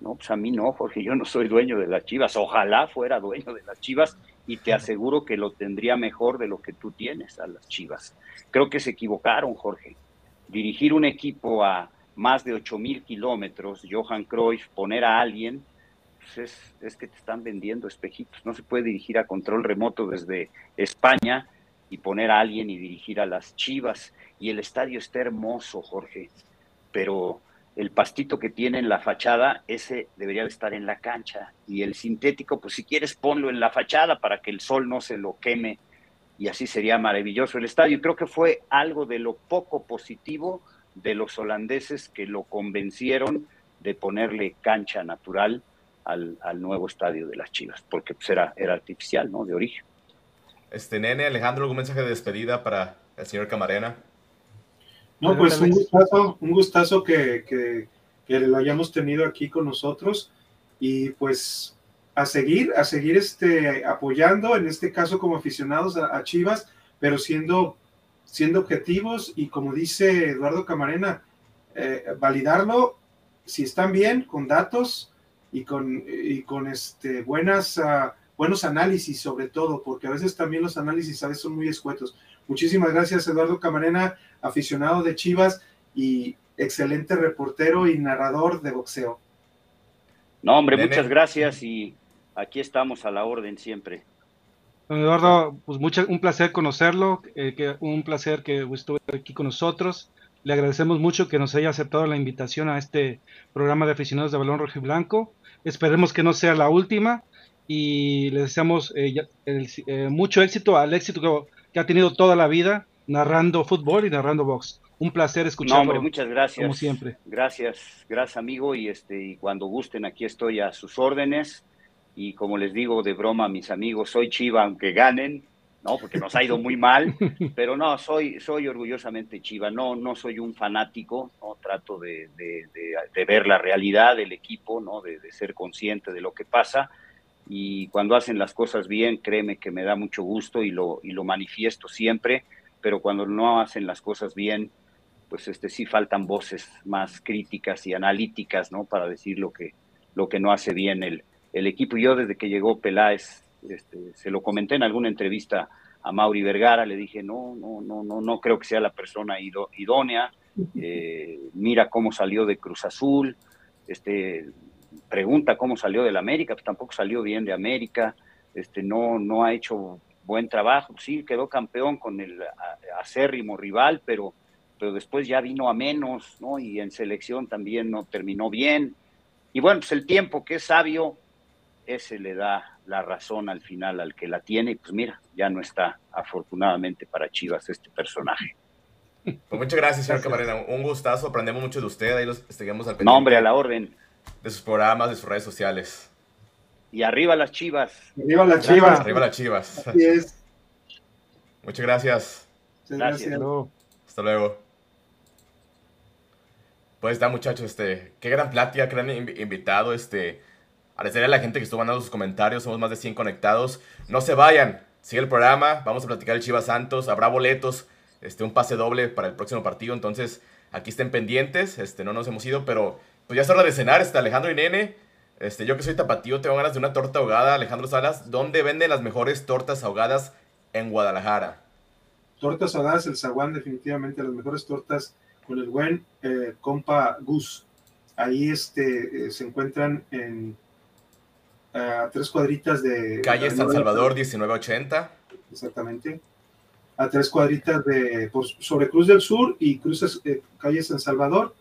No, pues a mí no, Jorge, yo no soy dueño de las chivas, ojalá fuera dueño de las chivas y te aseguro que lo tendría mejor de lo que tú tienes a las chivas. Creo que se equivocaron, Jorge. Dirigir un equipo a más de 8 mil kilómetros, Johan Cruyff, poner a alguien, pues es, que te están vendiendo espejitos. No se puede dirigir a control remoto desde España y poner a alguien y dirigir a las chivas. Y el estadio está hermoso, Jorge, pero el pastito que tiene en la fachada, ese debería estar en la cancha. Y el sintético, pues si quieres ponlo en la fachada para que el sol no se lo queme. Y así sería maravilloso el estadio. Y creo que fue algo de lo poco positivo de los holandeses que lo convencieron de ponerle cancha natural al, nuevo estadio de las Chivas, porque pues era, era artificial, ¿no? De origen. Este, nene, Alejandro, ¿algún mensaje de despedida para el señor Camarena? No, pues un gustazo, un gustazo que, que, lo hayamos tenido aquí con nosotros y pues a seguir, a seguir este, apoyando, en este caso como aficionados a Chivas, pero siendo siendo objetivos y como dice Eduardo Camarena, eh, validarlo si están bien, con datos y con, y con este, buenas, ah, buenos análisis sobre todo, porque a veces también los análisis a veces son muy escuetos. Muchísimas gracias Eduardo Camarena, aficionado de Chivas y excelente reportero y narrador de boxeo. No, hombre, muchas gracias y aquí estamos a la orden siempre. Eduardo, pues mucho, un placer conocerlo, eh, que, un placer que estuve aquí con nosotros. Le agradecemos mucho que nos haya aceptado la invitación a este programa de aficionados de balón rojo y blanco. Esperemos que no sea la última y le deseamos eh, eh, mucho éxito al éxito que, ha tenido toda la vida narrando fútbol y narrando box. Un placer escucharlo. No, hombre, muchas gracias. Como siempre. Gracias, gracias amigo y este y cuando gusten aquí estoy a sus órdenes y como les digo de broma mis amigos, soy Chiva aunque ganen, ¿no? Porque nos ha ido muy mal, pero no, soy, soy orgullosamente Chiva, no, no soy un fanático, ¿no? Trato de, de, de, ver la realidad del equipo, ¿no? De, ser consciente de lo que pasa y cuando hacen las cosas bien, créeme que me da mucho gusto y lo, y lo manifiesto siempre, pero cuando no hacen las cosas bien, pues este sí faltan voces más críticas y analíticas, ¿no? Para decir lo que, lo que no hace bien el, el equipo. Yo desde que llegó Peláez, este, se lo comenté en alguna entrevista a Mauri Vergara, le dije, no, no, no, no, no creo que sea la persona idónea. Eh, mira cómo salió de Cruz Azul, este, pregunta cómo salió del América, pues tampoco salió bien de América, este, no, no ha hecho buen trabajo, sí, quedó campeón con el acérrimo rival, pero, pero después ya vino a menos, ¿no? Y en selección también no terminó bien. Y bueno, pues el tiempo que es sabio, ese le da la razón al final al que la tiene, y pues mira, ya no está afortunadamente para Chivas este personaje. Pues muchas gracias, señor Camarena. Un gustazo, aprendemos mucho de usted, ahí los seguimos al pendiente. Nombre a la orden. De sus programas, de sus redes sociales. Y arriba las Chivas. Arriba las Chivas. Arriba las Chivas. Así es. Muchas gracias. gracias. Hasta luego. Pues está, muchachos, este, qué gran plática, qué gran invitado, este, Agradecerle a la gente que estuvo mandando sus comentarios. Somos más de 100 conectados. No se vayan. Sigue el programa. Vamos a platicar el Chivas Santos. Habrá boletos. Este, un pase doble para el próximo partido. Entonces, aquí estén pendientes. Este, no nos hemos ido, pero pues ya es hora de cenar. Este, Alejandro y Nene. Este, yo que soy tapatío, tengo ganas de una torta ahogada. Alejandro Salas, ¿dónde venden las mejores tortas ahogadas en Guadalajara? Tortas ahogadas, el zaguán, definitivamente las mejores tortas con el buen eh, compa Gus. Ahí este, eh, se encuentran en tres cuadritas de... Calle San Salvador 1980. Exactamente. A tres cuadritas de sobre Cruz del Sur y cruces eh, calle San Salvador.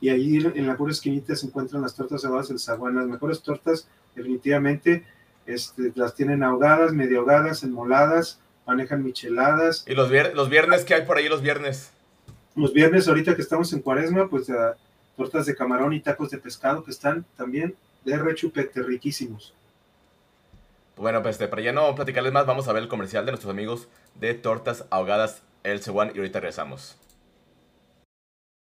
Y ahí en la pura esquinita se encuentran las tortas ahogadas del Zaguán. Las mejores tortas, definitivamente, este, las tienen ahogadas, medio ahogadas, enmoladas, manejan micheladas. ¿Y los, los viernes qué hay por ahí los viernes? Los viernes, ahorita que estamos en cuaresma, pues tortas de camarón y tacos de pescado que están también de rechupete riquísimos. Bueno, pues este, para ya no platicarles más, vamos a ver el comercial de nuestros amigos de Tortas Ahogadas El Seguán y ahorita regresamos.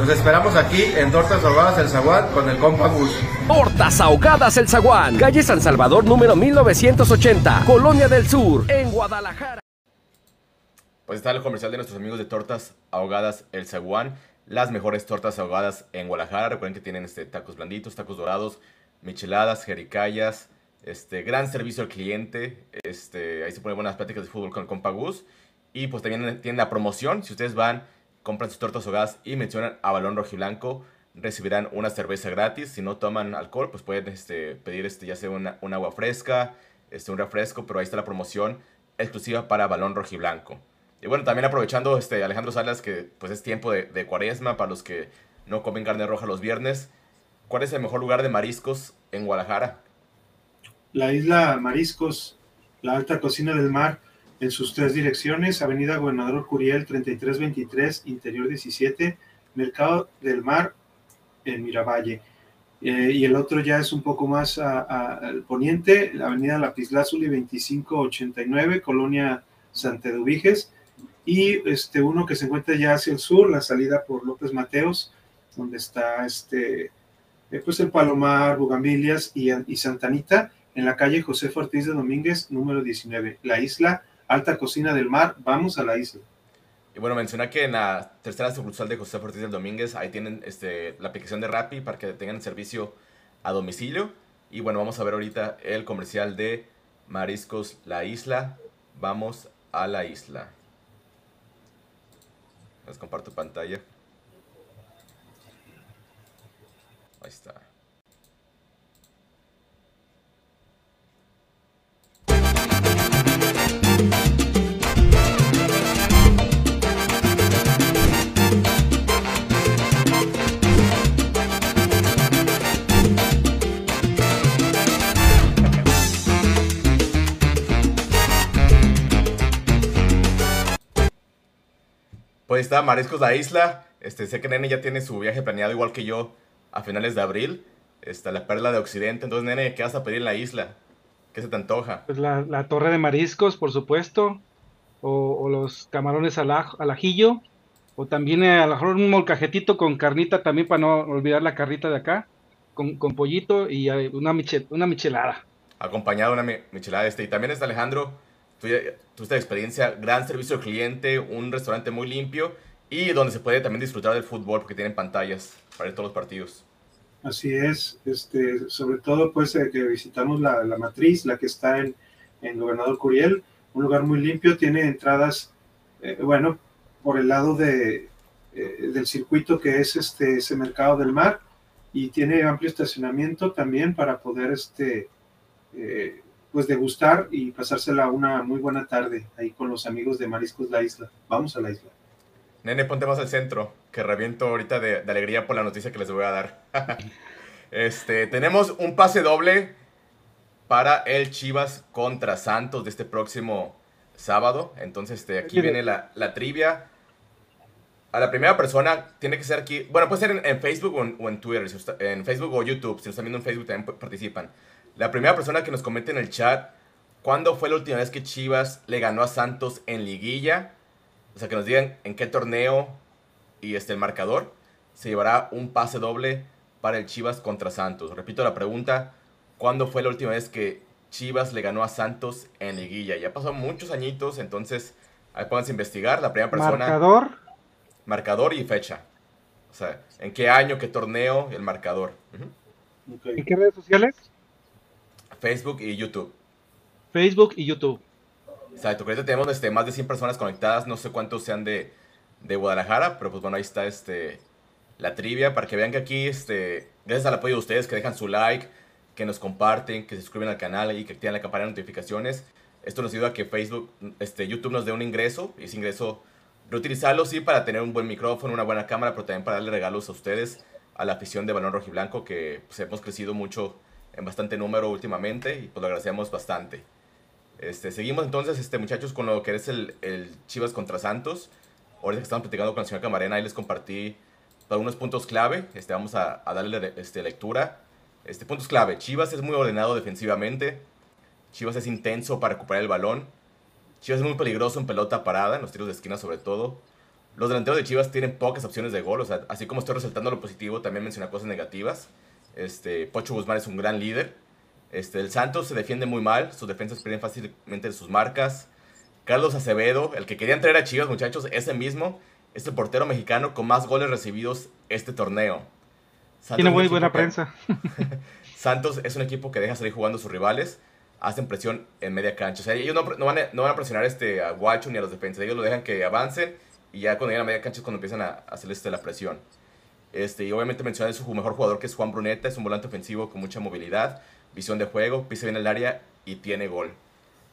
Los esperamos aquí en Tortas Ahogadas El Zaguán con el compa Gus. Tortas Ahogadas El Zaguán. Calle San Salvador número 1980, Colonia del Sur, en Guadalajara. Pues está el comercial de nuestros amigos de Tortas Ahogadas El Zaguán. Las mejores tortas ahogadas en Guadalajara. Recuerden que tienen este, tacos blanditos, tacos dorados, micheladas, jericayas. Este, gran servicio al cliente. Este, ahí se ponen buenas pláticas de fútbol con el compa Gus. Y pues también tienen la promoción. Si ustedes van, compran sus tortas ahogadas y mencionan a Balón Rojiblanco, recibirán una cerveza gratis. Si no toman alcohol, pues pueden este, pedir este, ya sea una, un agua fresca, este, un refresco, pero ahí está la promoción exclusiva para Balón Rojiblanco. Y bueno, también aprovechando este, Alejandro Salas, que pues es tiempo de cuaresma para los que no comen carne roja los viernes. ¿Cuál es el mejor lugar de mariscos en Guadalajara? La isla Mariscos, la alta cocina del mar, en sus tres direcciones, Avenida Gobernador Curiel 3323, Interior 17, Mercado del Mar en Miravalle. Eh, y el otro ya es un poco más a- a- al poniente, la Avenida Lapislázuli 2589, Colonia Santeduviges. Y este, uno que se encuentra ya hacia el sur, la salida por López Mateos, donde está este, eh, pues el Palomar, Bugambilias y, y Santanita, en la calle José Ortiz de Domínguez, número 19. La isla Alta Cocina del Mar, vamos a la isla. Y bueno, menciona que en la tercera sucursal de José Ortiz del Domínguez, ahí tienen este, la aplicación de Rappi para que tengan servicio a domicilio. Y bueno, vamos a ver ahorita el comercial de Mariscos La Isla. Vamos a la isla. Les comparto pantalla. Ahí está. Está Mariscos La Isla. Este, sé que Nene ya tiene su viaje planeado igual que yo a finales de abril. Está la perla de Occidente. Entonces, Nene, ¿qué vas a pedir en la isla? ¿Qué se te antoja? Pues la, la torre de mariscos, por supuesto, o, o los camarones al, aj- al ajillo, o también eh, a lo mejor un molcajetito con carnita también para no olvidar la carnita de acá, con, con pollito y eh, una, miche- una michelada. Acompañado de una mi- michelada este. Y también está Alejandro. Tuviste experiencia, gran servicio al cliente, un restaurante muy limpio y donde se puede también disfrutar del fútbol porque tienen pantallas para ver todos los partidos. Así es, este, sobre todo pues eh, que visitamos la, la matriz, la que está en, en Gobernador Curiel, un lugar muy limpio, tiene entradas, eh, bueno, por el lado de, eh, del circuito que es este, ese mercado del mar y tiene amplio estacionamiento también para poder este, eh, pues degustar y pasársela una muy buena tarde ahí con los amigos de Mariscos La Isla. Vamos a la isla. Nene, ponte más al centro, que reviento ahorita de, de alegría por la noticia que les voy a dar. este, tenemos un pase doble para el Chivas contra Santos de este próximo sábado. Entonces, este, aquí viene la, la trivia. A la primera persona tiene que ser aquí. Bueno, puede ser en, en Facebook o en, o en Twitter. si usted- en Facebook o YouTube. Si están viendo en Facebook también participan. La primera persona que nos comente en el chat. ¿Cuándo fue la última vez que Chivas le ganó a Santos en liguilla? O sea, que nos digan en qué torneo y este, el marcador. Se llevará un pase doble para el Chivas contra Santos. Repito la pregunta. ¿Cuándo fue la última vez que Chivas le ganó a Santos en liguilla? Ya pasó muchos añitos, entonces ahí pónganse a investigar. La primera persona Marcador, marcador y fecha. O sea, en qué año, qué torneo, el marcador. ¿en qué redes sociales? Facebook y YouTube. Facebook y YouTube. Exacto, que ahorita tenemos este, más de 100 personas conectadas, no sé cuántos sean de, de Guadalajara, pero pues bueno, ahí está este, la trivia para que vean que aquí, este, gracias al apoyo de ustedes, que dejan su like, que nos comparten, que se suscriben al canal y que activan la campana de notificaciones. Esto nos ayuda a que Facebook, este, YouTube nos dé un ingreso y ese ingreso reutilizarlo sí para tener un buen micrófono, una buena cámara, pero también para darle regalos a ustedes, a la afición de Balón Rojiblanco, que pues, hemos crecido mucho en bastante número últimamente y pues lo agradecemos bastante. Este, seguimos entonces, este, muchachos, con lo que es el, el Chivas contra Santos. Ahorita que estamos platicando con la señora Camarena, ahí les compartí algunos puntos clave. Este, vamos a, a darle este, lectura. Este, puntos clave. Chivas es muy ordenado defensivamente. Chivas es intenso para recuperar el balón. Chivas es muy peligroso en pelota parada, en los tiros de esquina sobre todo. Los delanteros de Chivas tienen pocas opciones de gol. O sea, así como estoy resaltando lo positivo, también menciona cosas negativas. Este, Pocho Guzmán es un gran líder. Este, el Santos se defiende muy mal, sus defensas pierden fácilmente sus marcas. Carlos Acevedo, el que querían traer a Chivas, muchachos, ese mismo, es el portero mexicano con más goles recibidos este torneo. Tiene muy buena prensa. Santos es un equipo que deja salir jugando a sus rivales, hacen presión en media cancha. O sea, ellos no, van, a, presionar este, a Guacho ni a los defensas, ellos lo dejan que avancen y ya cuando llegan a media cancha es cuando empiezan a, hacerles este, la presión. Este, y obviamente mencionar su mejor jugador que es Juan Bruneta, es un volante ofensivo con mucha movilidad visión de juego, pisa bien el área y tiene gol.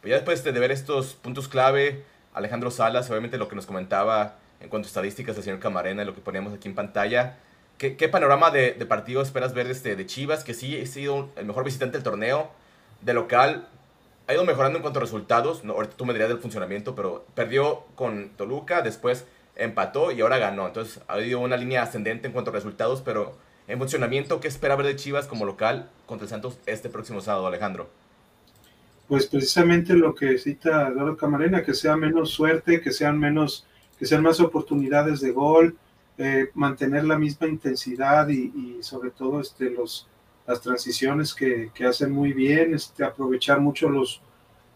Pero ya después de ver estos puntos clave, Alejandro Salas, obviamente lo que nos comentaba en cuanto a estadísticas del señor Camarena, lo que poníamos aquí en pantalla, ¿qué, panorama de, partido esperas ver este, de Chivas? Que sí ha sido el mejor visitante del torneo, de local, ha ido mejorando en cuanto a resultados, no, ahorita tú me dirías del funcionamiento, pero perdió con Toluca, después empató y ahora ganó. Entonces ha habido una línea ascendente en cuanto a resultados, pero en funcionamiento, ¿qué espera ver de Chivas como local contra el Santos este próximo sábado, Alejandro? Pues precisamente lo que cita Eduardo Camarena, que sea menos suerte, que sean menos, que sean más oportunidades de gol, eh, mantener la misma intensidad y, sobre todo este, los, las transiciones que, hacen muy bien, este, aprovechar mucho los,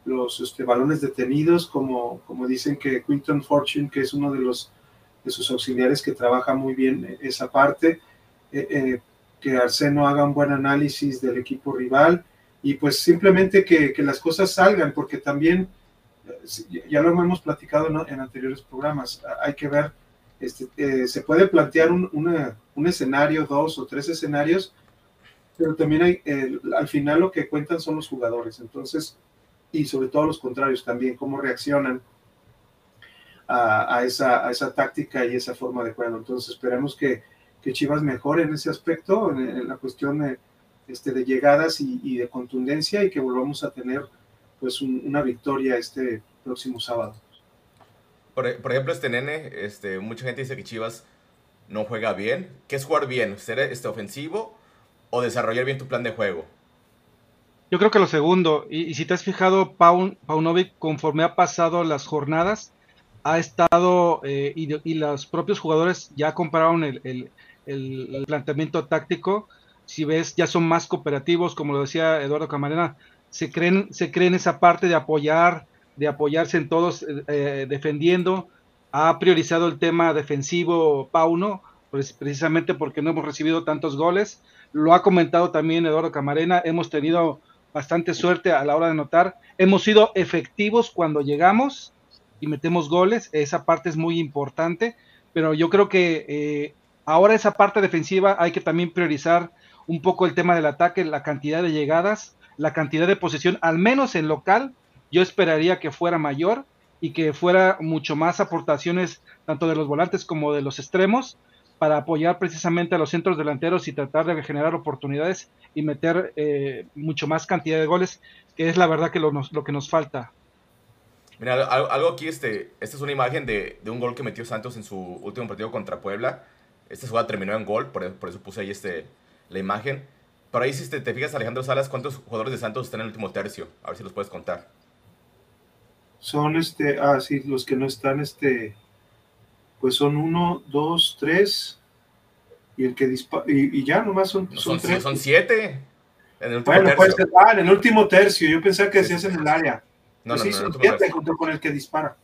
los este, balones detenidos, como, como dicen que Quinton Fortune, que es uno de los de sus auxiliares que trabaja muy bien esa parte, eh, eh, que Arseno haga un buen análisis del equipo rival y pues simplemente que, las cosas salgan, porque también, eh, ya lo hemos platicado en anteriores programas, hay que ver, este, se puede plantear un, un, escenario, dos o tres escenarios, pero también hay, al final lo que cuentan son los jugadores, entonces, y sobre todo los contrarios también, cómo reaccionan a, esa, táctica y esa forma de juego. Entonces, esperemos que, que Chivas mejore en ese aspecto, en, la cuestión de, este, de llegadas y, de contundencia y que volvamos a tener pues una victoria este próximo sábado. Por, ejemplo, este nene, este, mucha gente dice que Chivas no juega bien. ¿Qué es jugar bien? ¿Ser este, ofensivo o desarrollar bien tu plan de juego? Yo creo que lo segundo. Y, si te has fijado, Paunovic, conforme ha pasado las jornadas, ha estado eh, y, los propios jugadores ya compraron el, el, planteamiento táctico, si ves, ya son más cooperativos, como lo decía Eduardo Camarena, se creen, se creen esa parte de apoyar, de apoyarse en todos eh, eh, defendiendo, ha priorizado el tema defensivo Pauno, pues, precisamente porque no hemos recibido tantos goles, lo ha comentado también Eduardo Camarena, hemos tenido bastante suerte a la hora de notar, hemos sido efectivos cuando llegamos y metemos goles, esa parte es muy importante, pero yo creo que eh, Ahora esa parte defensiva hay que también priorizar un poco el tema del ataque, la cantidad de llegadas, la cantidad de posesión, al menos en local, yo esperaría que fuera mayor y que fuera mucho más aportaciones tanto de los volantes como de los extremos para apoyar precisamente a los centros delanteros y tratar de generar oportunidades y meter eh, mucho más cantidad de goles, que es la verdad que lo, lo que nos falta. Mira, algo aquí, este, esta es una imagen de, de, un gol que metió Santos en su último partido contra Puebla. Esta jugada terminó en gol, por, eso puse ahí este, la imagen. Por ahí, si te, te, fijas, Alejandro Salas, ¿cuántos jugadores de Santos están en el último tercio? A ver si los puedes contar. Son, este, ah, sí, los que no están, este, pues son uno, dos, tres, y el que dispara, y, ya nomás son, son, tres. Son siete. En el último bueno, tercio. Pues, ah, en el último tercio, yo pensaba que decías en el área. No, pues no, sí, no, son siete junto con el que dispara.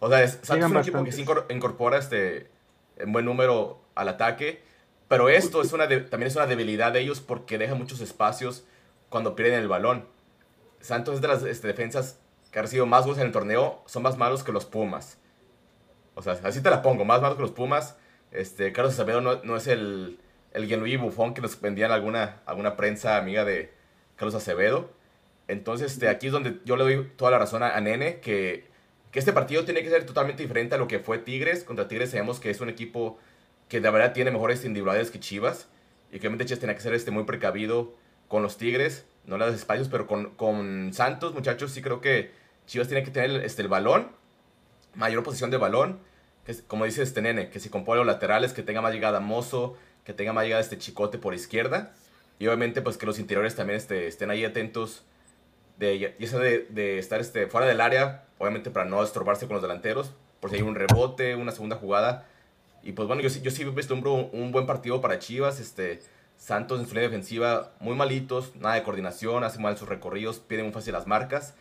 O sea, es, Santos es un equipo que se incorpora este, en buen número al ataque. Pero esto es una también es una debilidad de ellos porque deja muchos espacios cuando pierden el balón. Santos es de las este, defensas que ha recibido más goles en el torneo, son más malos que los Pumas. O sea, así te la pongo, más malos que los Pumas. Este, Carlos Acevedo no, no es el, el Gianluigi Bufón que nos vendían alguna, alguna prensa amiga de Carlos Acevedo. Entonces, este, aquí es donde yo le doy toda la razón a, Nene, que que este partido tiene que ser totalmente diferente a lo que fue Tigres. Contra Tigres sabemos que es un equipo que de verdad tiene mejores individualidades que Chivas. Y que obviamente Chivas tenía que ser este, muy precavido con los Tigres. No le das espacios, pero con, con Santos, muchachos, sí creo que Chivas tiene que tener este, el balón, mayor posición de balón. Que, como dice este nene, que si compone los laterales, que tenga más llegada Mozo, que tenga más llegada este chicote por izquierda. Y obviamente, pues que los interiores también este, estén ahí atentos. De, y eso de, estar este, fuera del área, obviamente para no estorbarse con los delanteros. Por si hay un rebote, una segunda jugada. Y pues bueno, yo, yo sí vislumbro un, buen partido para Chivas. Este, Santos en su línea defensiva muy malitos, nada de coordinación, hacen mal sus recorridos, pierden muy fácil las marcas.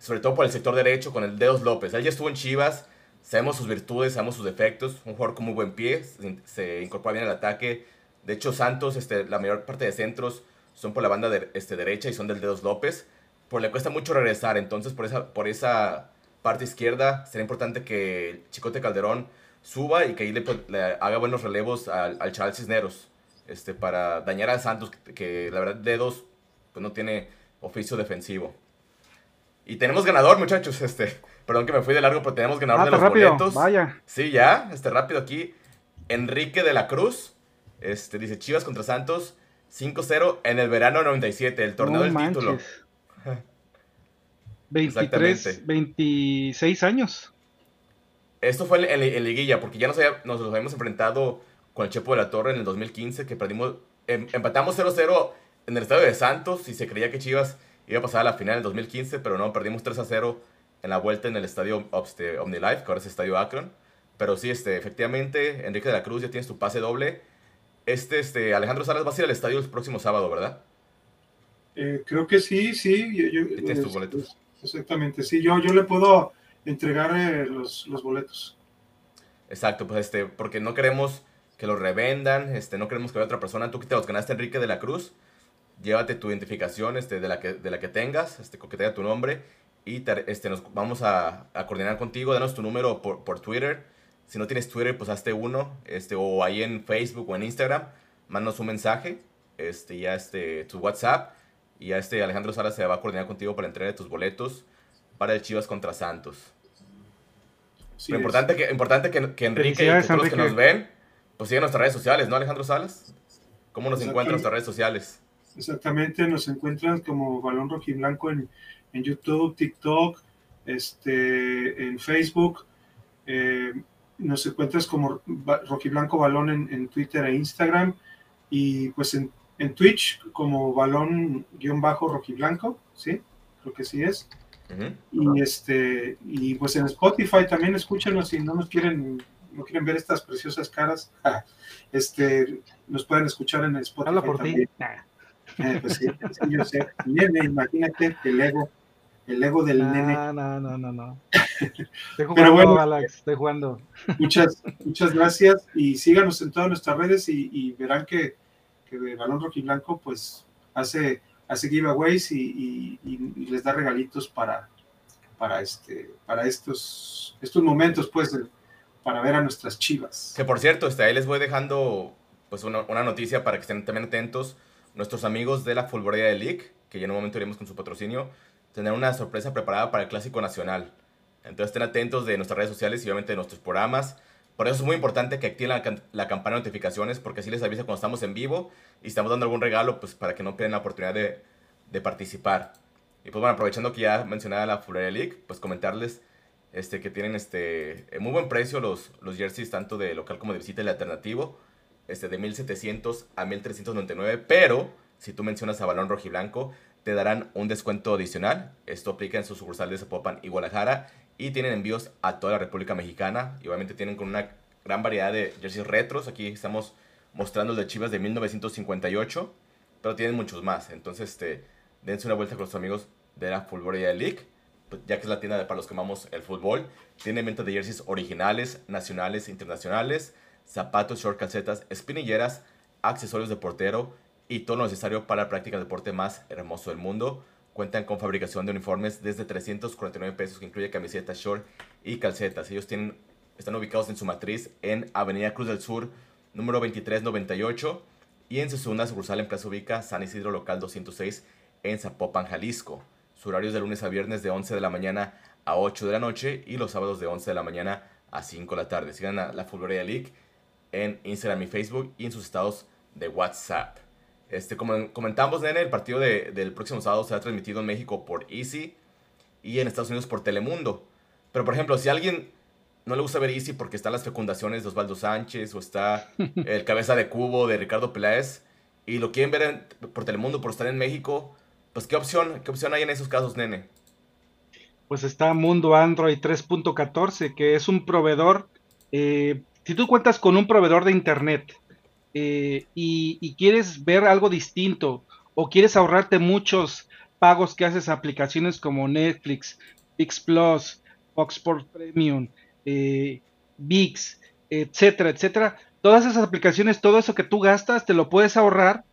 Sobre todo por el sector derecho con el Dedos López. Él ya estuvo en Chivas, sabemos sus virtudes, sabemos sus defectos. Un jugador con muy buen pie, se, incorpora bien al ataque. De hecho, Santos, este, la mayor parte de centros son por la banda de, este, derecha y son del Dedos López. Pero le cuesta mucho regresar, entonces por esa, por esa parte izquierda sería importante que Chicote Calderón suba y que ahí le, haga buenos relevos al, al Charles Cisneros este, para dañar a Santos, que, que, la verdad Dedos pues, no tiene oficio defensivo. Y tenemos ganador, muchachos. Este, perdón que me fui de largo, pero tenemos ganador Ah, de los rápido, boletos. vaya. Sí, ya, este rápido aquí. Enrique de la Cruz. Este, dice Chivas contra Santos 5-0 en el verano 97, el torneo No del manches. título. 23, Exactamente. 26 años. Esto fue en, en- en liguilla, porque ya nos, había- nos los habíamos enfrentado con el Chepo de la Torre en el 2015, que perdimos, em- empatamos 0-0 en el estadio de Santos y se creía que Chivas iba a pasar a la final en el 2015, pero no, perdimos 3-0 en la vuelta en el estadio este, OmniLife, que ahora es Estadio Akron. Pero sí, este, efectivamente, Enrique de la Cruz ya tienes tu pase doble. Este, este, Alejandro Salas va a ir al estadio el próximo sábado, ¿verdad? Eh, creo que sí, sí. Yo, tienes tus boletos. Exactamente, sí. Yo, yo le puedo entregar eh, los, los boletos. Exacto, pues este, porque no queremos que los revendan, este, no queremos que vaya otra persona. Tú que te los ganaste, Enrique de la Cruz, llévate tu identificación este, de, la que, de la que tengas, este, con que tenga tu nombre, y te- este, nos vamos a, a coordinar contigo. Danos tu número por, por Twitter. Si no tienes Twitter, pues hazte uno, este, o ahí en Facebook o en Instagram, mándanos un mensaje, este, ya este, tu WhatsApp, y ya este Alejandro Sala se va a coordinar contigo para la entrega de tus boletos para el Chivas contra Santos. Sí, importante que, importante que, que Enrique y que todos los que nos ven, pues sigan nuestras redes sociales, ¿no, Alejandro Salas? ¿Cómo nos Exacto. encuentran nuestras redes sociales? Exactamente, nos encuentran como Balón Rojiblanco en, en YouTube, TikTok, este, en Facebook. eh, nos encuentras como Rojiblanco Balón en, en Twitter e Instagram. Y pues en, en Twitch como Balón-Rojiblanco, ¿sí? Creo que sí es. Y este, y pues en Spotify también escúchenos si no nos quieren, no quieren ver estas preciosas caras. Este, nos pueden escuchar en Spotify. Habla por ti. también. Nah. Eh, pues sí, sí, yo sé. Nene, imagínate el ego, el ego del nene. No, no, no, no, no. Estoy Pero jugando, bueno. Alex, estoy jugando. Muchas, muchas gracias y síganos en todas nuestras redes y, y verán que, que Balón Rojiblanco pues hace, hace giveaways y, y- y- y les da regalitos para, para, este, para estos, estos momentos pues de- para ver a nuestras chivas. Que por cierto, este, ahí les voy dejando pues una, una noticia para que estén también atentos. Nuestros amigos de la Fulborea de League, que ya en un momento iremos con su patrocinio, tendrán una sorpresa preparada para el Clásico Nacional. Entonces estén atentos de nuestras redes sociales y obviamente de nuestros programas. Por eso es muy importante que activen la, la campana de notificaciones porque así les avisa cuando estamos en vivo y estamos dando algún regalo pues para que no pierdan la oportunidad de, de participar. Y pues bueno, aprovechando que ya mencionaba la Fulborea League, pues comentarles este, que tienen este, muy buen precio los, los jerseys tanto de local como de visita y de alternativo, este, de 1700 a 1399, pero si tú mencionas a Balón Rojiblanco, te darán un descuento adicional. Esto aplica en su sucursal de Zapopan y Guadalajara y tienen envíos a toda la República Mexicana y obviamente tienen con una gran variedad de jerseys retros. Aquí estamos mostrando el de Chivas de 1958, pero tienen muchos más. Entonces, este, dense una vuelta con los amigos de la Fulborea League pues, ya que es la tienda para los que amamos el fútbol. Tiene venta de jerseys originales, nacionales e internacionales, zapatos, short, calcetas, espinilleras, accesorios de portero y todo lo necesario para la práctica del deporte más hermoso del mundo. Cuentan con fabricación de uniformes desde 349 pesos, que incluye camisetas, short y calcetas. Ellos tienen, están ubicados en su matriz en Avenida Cruz del Sur, número 2398, y en su segunda sucursal en Plaza Ubica, San Isidro Local 206, en Zapopan, Jalisco. Su horario es de lunes a viernes de 11 de la mañana a 8 de la noche y los sábados de 11 de la mañana a 5 de la tarde. Sigan a la Fulgoria League en Instagram y Facebook y en sus estados de WhatsApp. Este, como comentamos, nene, el partido del próximo sábado será transmitido en México por Easy y en Estados Unidos por Telemundo. Pero, por ejemplo, si alguien no le gusta ver Easy porque están las fecundaciones de Osvaldo Sánchez o está el cabeza de cubo de Ricardo Peláez y lo quieren ver por Telemundo por estar en México, pues ¿qué opción, qué opción hay en esos casos, nene? Pues está Mundo Android 3.14, que es un proveedor, eh, si tú cuentas con un proveedor de Internet eh, y, quieres ver algo distinto o quieres ahorrarte muchos pagos que haces a aplicaciones como Netflix, X Plus, Sports Premium, eh, VIX, etcétera, etcétera, todas esas aplicaciones, todo eso que tú gastas, te lo puedes ahorrar.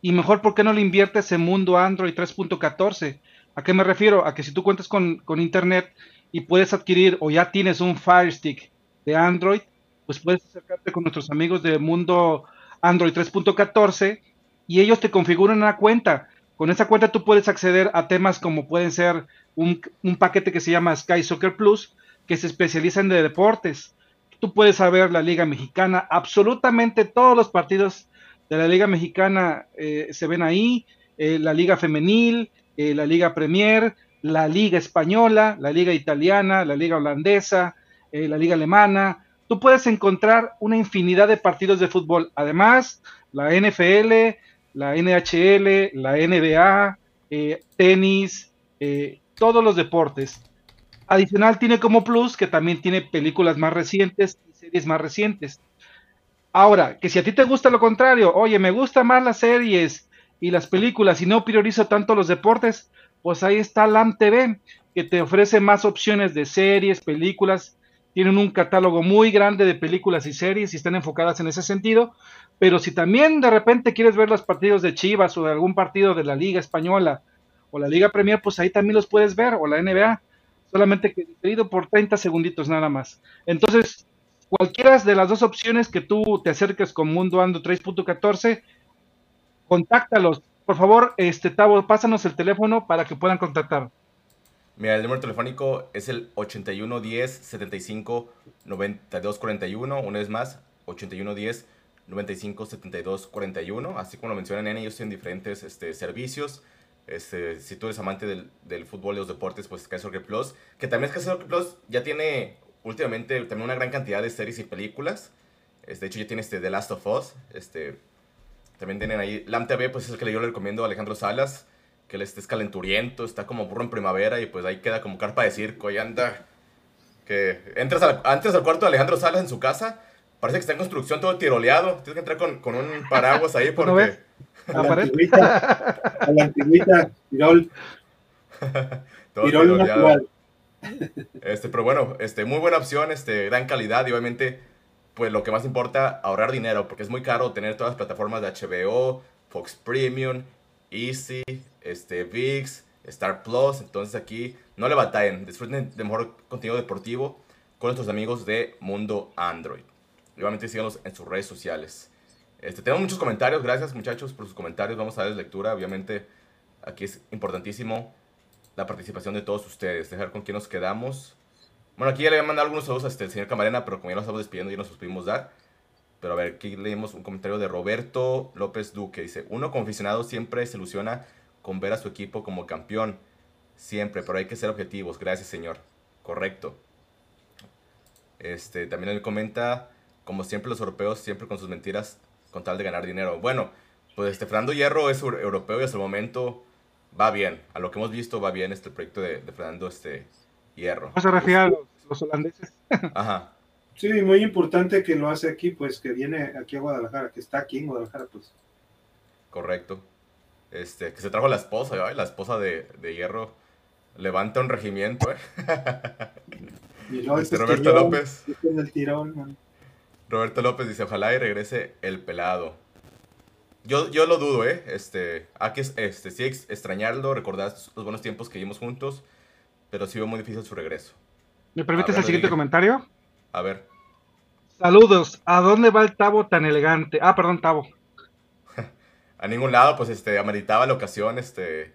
Y mejor, ¿por qué no le inviertes en Mundo Android 3.14? ¿A qué me refiero? A que si tú cuentas con, con, Internet y puedes adquirir o ya tienes un Fire Stick de Android, pues puedes acercarte con nuestros amigos de Mundo Android 3.14 y ellos te configuran una cuenta. Con esa cuenta tú puedes acceder a temas como pueden ser un, un paquete que se llama Sky Soccer Plus, que se especializa en de deportes Tú puedes saber la Liga Mexicana, absolutamente todos los partidos de la Liga Mexicana eh, se ven ahí, eh, la Liga Femenil, eh, la Liga Premier, la Liga Española, la Liga Italiana, la Liga Holandesa, la Liga Alemana. Tú puedes encontrar una infinidad de partidos de fútbol. Además, la NFL, la NHL, la NBA, tenis, todos los deportes. Adicional tiene como plus que también tiene películas más recientes y series más recientes. Ahora, que si a ti te gusta lo contrario, oye, me gustan más las series y las películas y no priorizo tanto los deportes, pues ahí está LAM TV, que te ofrece más opciones de series, películas, tienen un catálogo muy grande de películas y series y están enfocadas en ese sentido, pero si también de repente quieres ver los partidos de Chivas o de algún partido de la Liga Española o la Liga Premier, pues ahí también los puedes ver, o la NBA solamente que diferido por 30 segunditos nada más. Entonces, cualquiera de las dos opciones que tú te acerques con Mundo Ando 3.14, contáctalos. Por favor, este Tavo, pásanos el teléfono para que puedan contactar. Mira, el número telefónico es el 8110 75 92 41. Una vez más, 8110 95 72 41. Así como lo mencionan en ellos tienen diferentes este, servicios. Este, si tú eres amante del, del, fútbol y los deportes, pues Sky Soccer Plus. Que también Sky Soccer Plus ya tiene últimamente también una gran cantidad de series y películas. Este, de hecho, ya tiene este The Last of Us. Este, también tienen ahí LAM TV, pues es el que yo le recomiendo a Alejandro Salas. Que él este es calenturiento, está como burro en primavera y pues ahí queda como carpa de circo y anda. Que entras al, entras al cuarto de Alejandro Salas en su casa, parece que está en construcción todo tiroleado. Tienes que entrar con, con un paraguas ahí porque... A la antigüita, a la antigüita, Tirol. Tirol actual. Este, pero bueno, este, muy buena opción, este, gran calidad y obviamente, pues lo que más importa, ahorrar dinero, porque es muy caro tener todas las plataformas de HBO, Fox Premium, Easy, este, VIX, Star Plus, entonces aquí no le batallen, disfruten de mejor contenido deportivo con nuestros amigos de Mundo Android. Igualmente síganos en sus redes sociales. Este, tenemos muchos comentarios, gracias muchachos por sus comentarios, vamos a darles lectura, obviamente aquí es importantísimo la participación de todos ustedes, dejar con quién nos quedamos. Bueno, aquí ya le voy a mandar algunos saludos a este, señor Camarena, pero como ya nos estamos despidiendo, ya nos los pudimos dar. Pero a ver, aquí leemos un comentario de Roberto López Duque, dice, uno como aficionado siempre se ilusiona con ver a su equipo como campeón, siempre, pero hay que ser objetivos, gracias señor, correcto. Este, también él comenta, como siempre los europeos, siempre con sus mentiras con tal de ganar dinero. Bueno, pues este Fernando Hierro es europeo y hasta el momento va bien. A lo que hemos visto va bien este proyecto de, Fernando este Hierro. se refiere a los, holandeses? Ajá. Sí, muy importante que lo hace aquí, pues que viene aquí a Guadalajara, que está aquí en Guadalajara, pues. Correcto. Este, que se trajo la esposa, la esposa de, Hierro levanta un regimiento, ¿eh? este, Roberto López. Este el tirón, Roberto López dice, ojalá y regrese el pelado. Yo, yo lo dudo, ¿eh? Este, hay que este, sí extrañarlo, recordar los buenos tiempos que vivimos juntos, pero sí veo muy difícil su regreso. ¿Me permites el siguiente comentario? A ver. Saludos. ¿A dónde va el Tavo tan elegante? Ah, perdón, Tavo. a ningún lado, pues este, ameritaba la ocasión, este,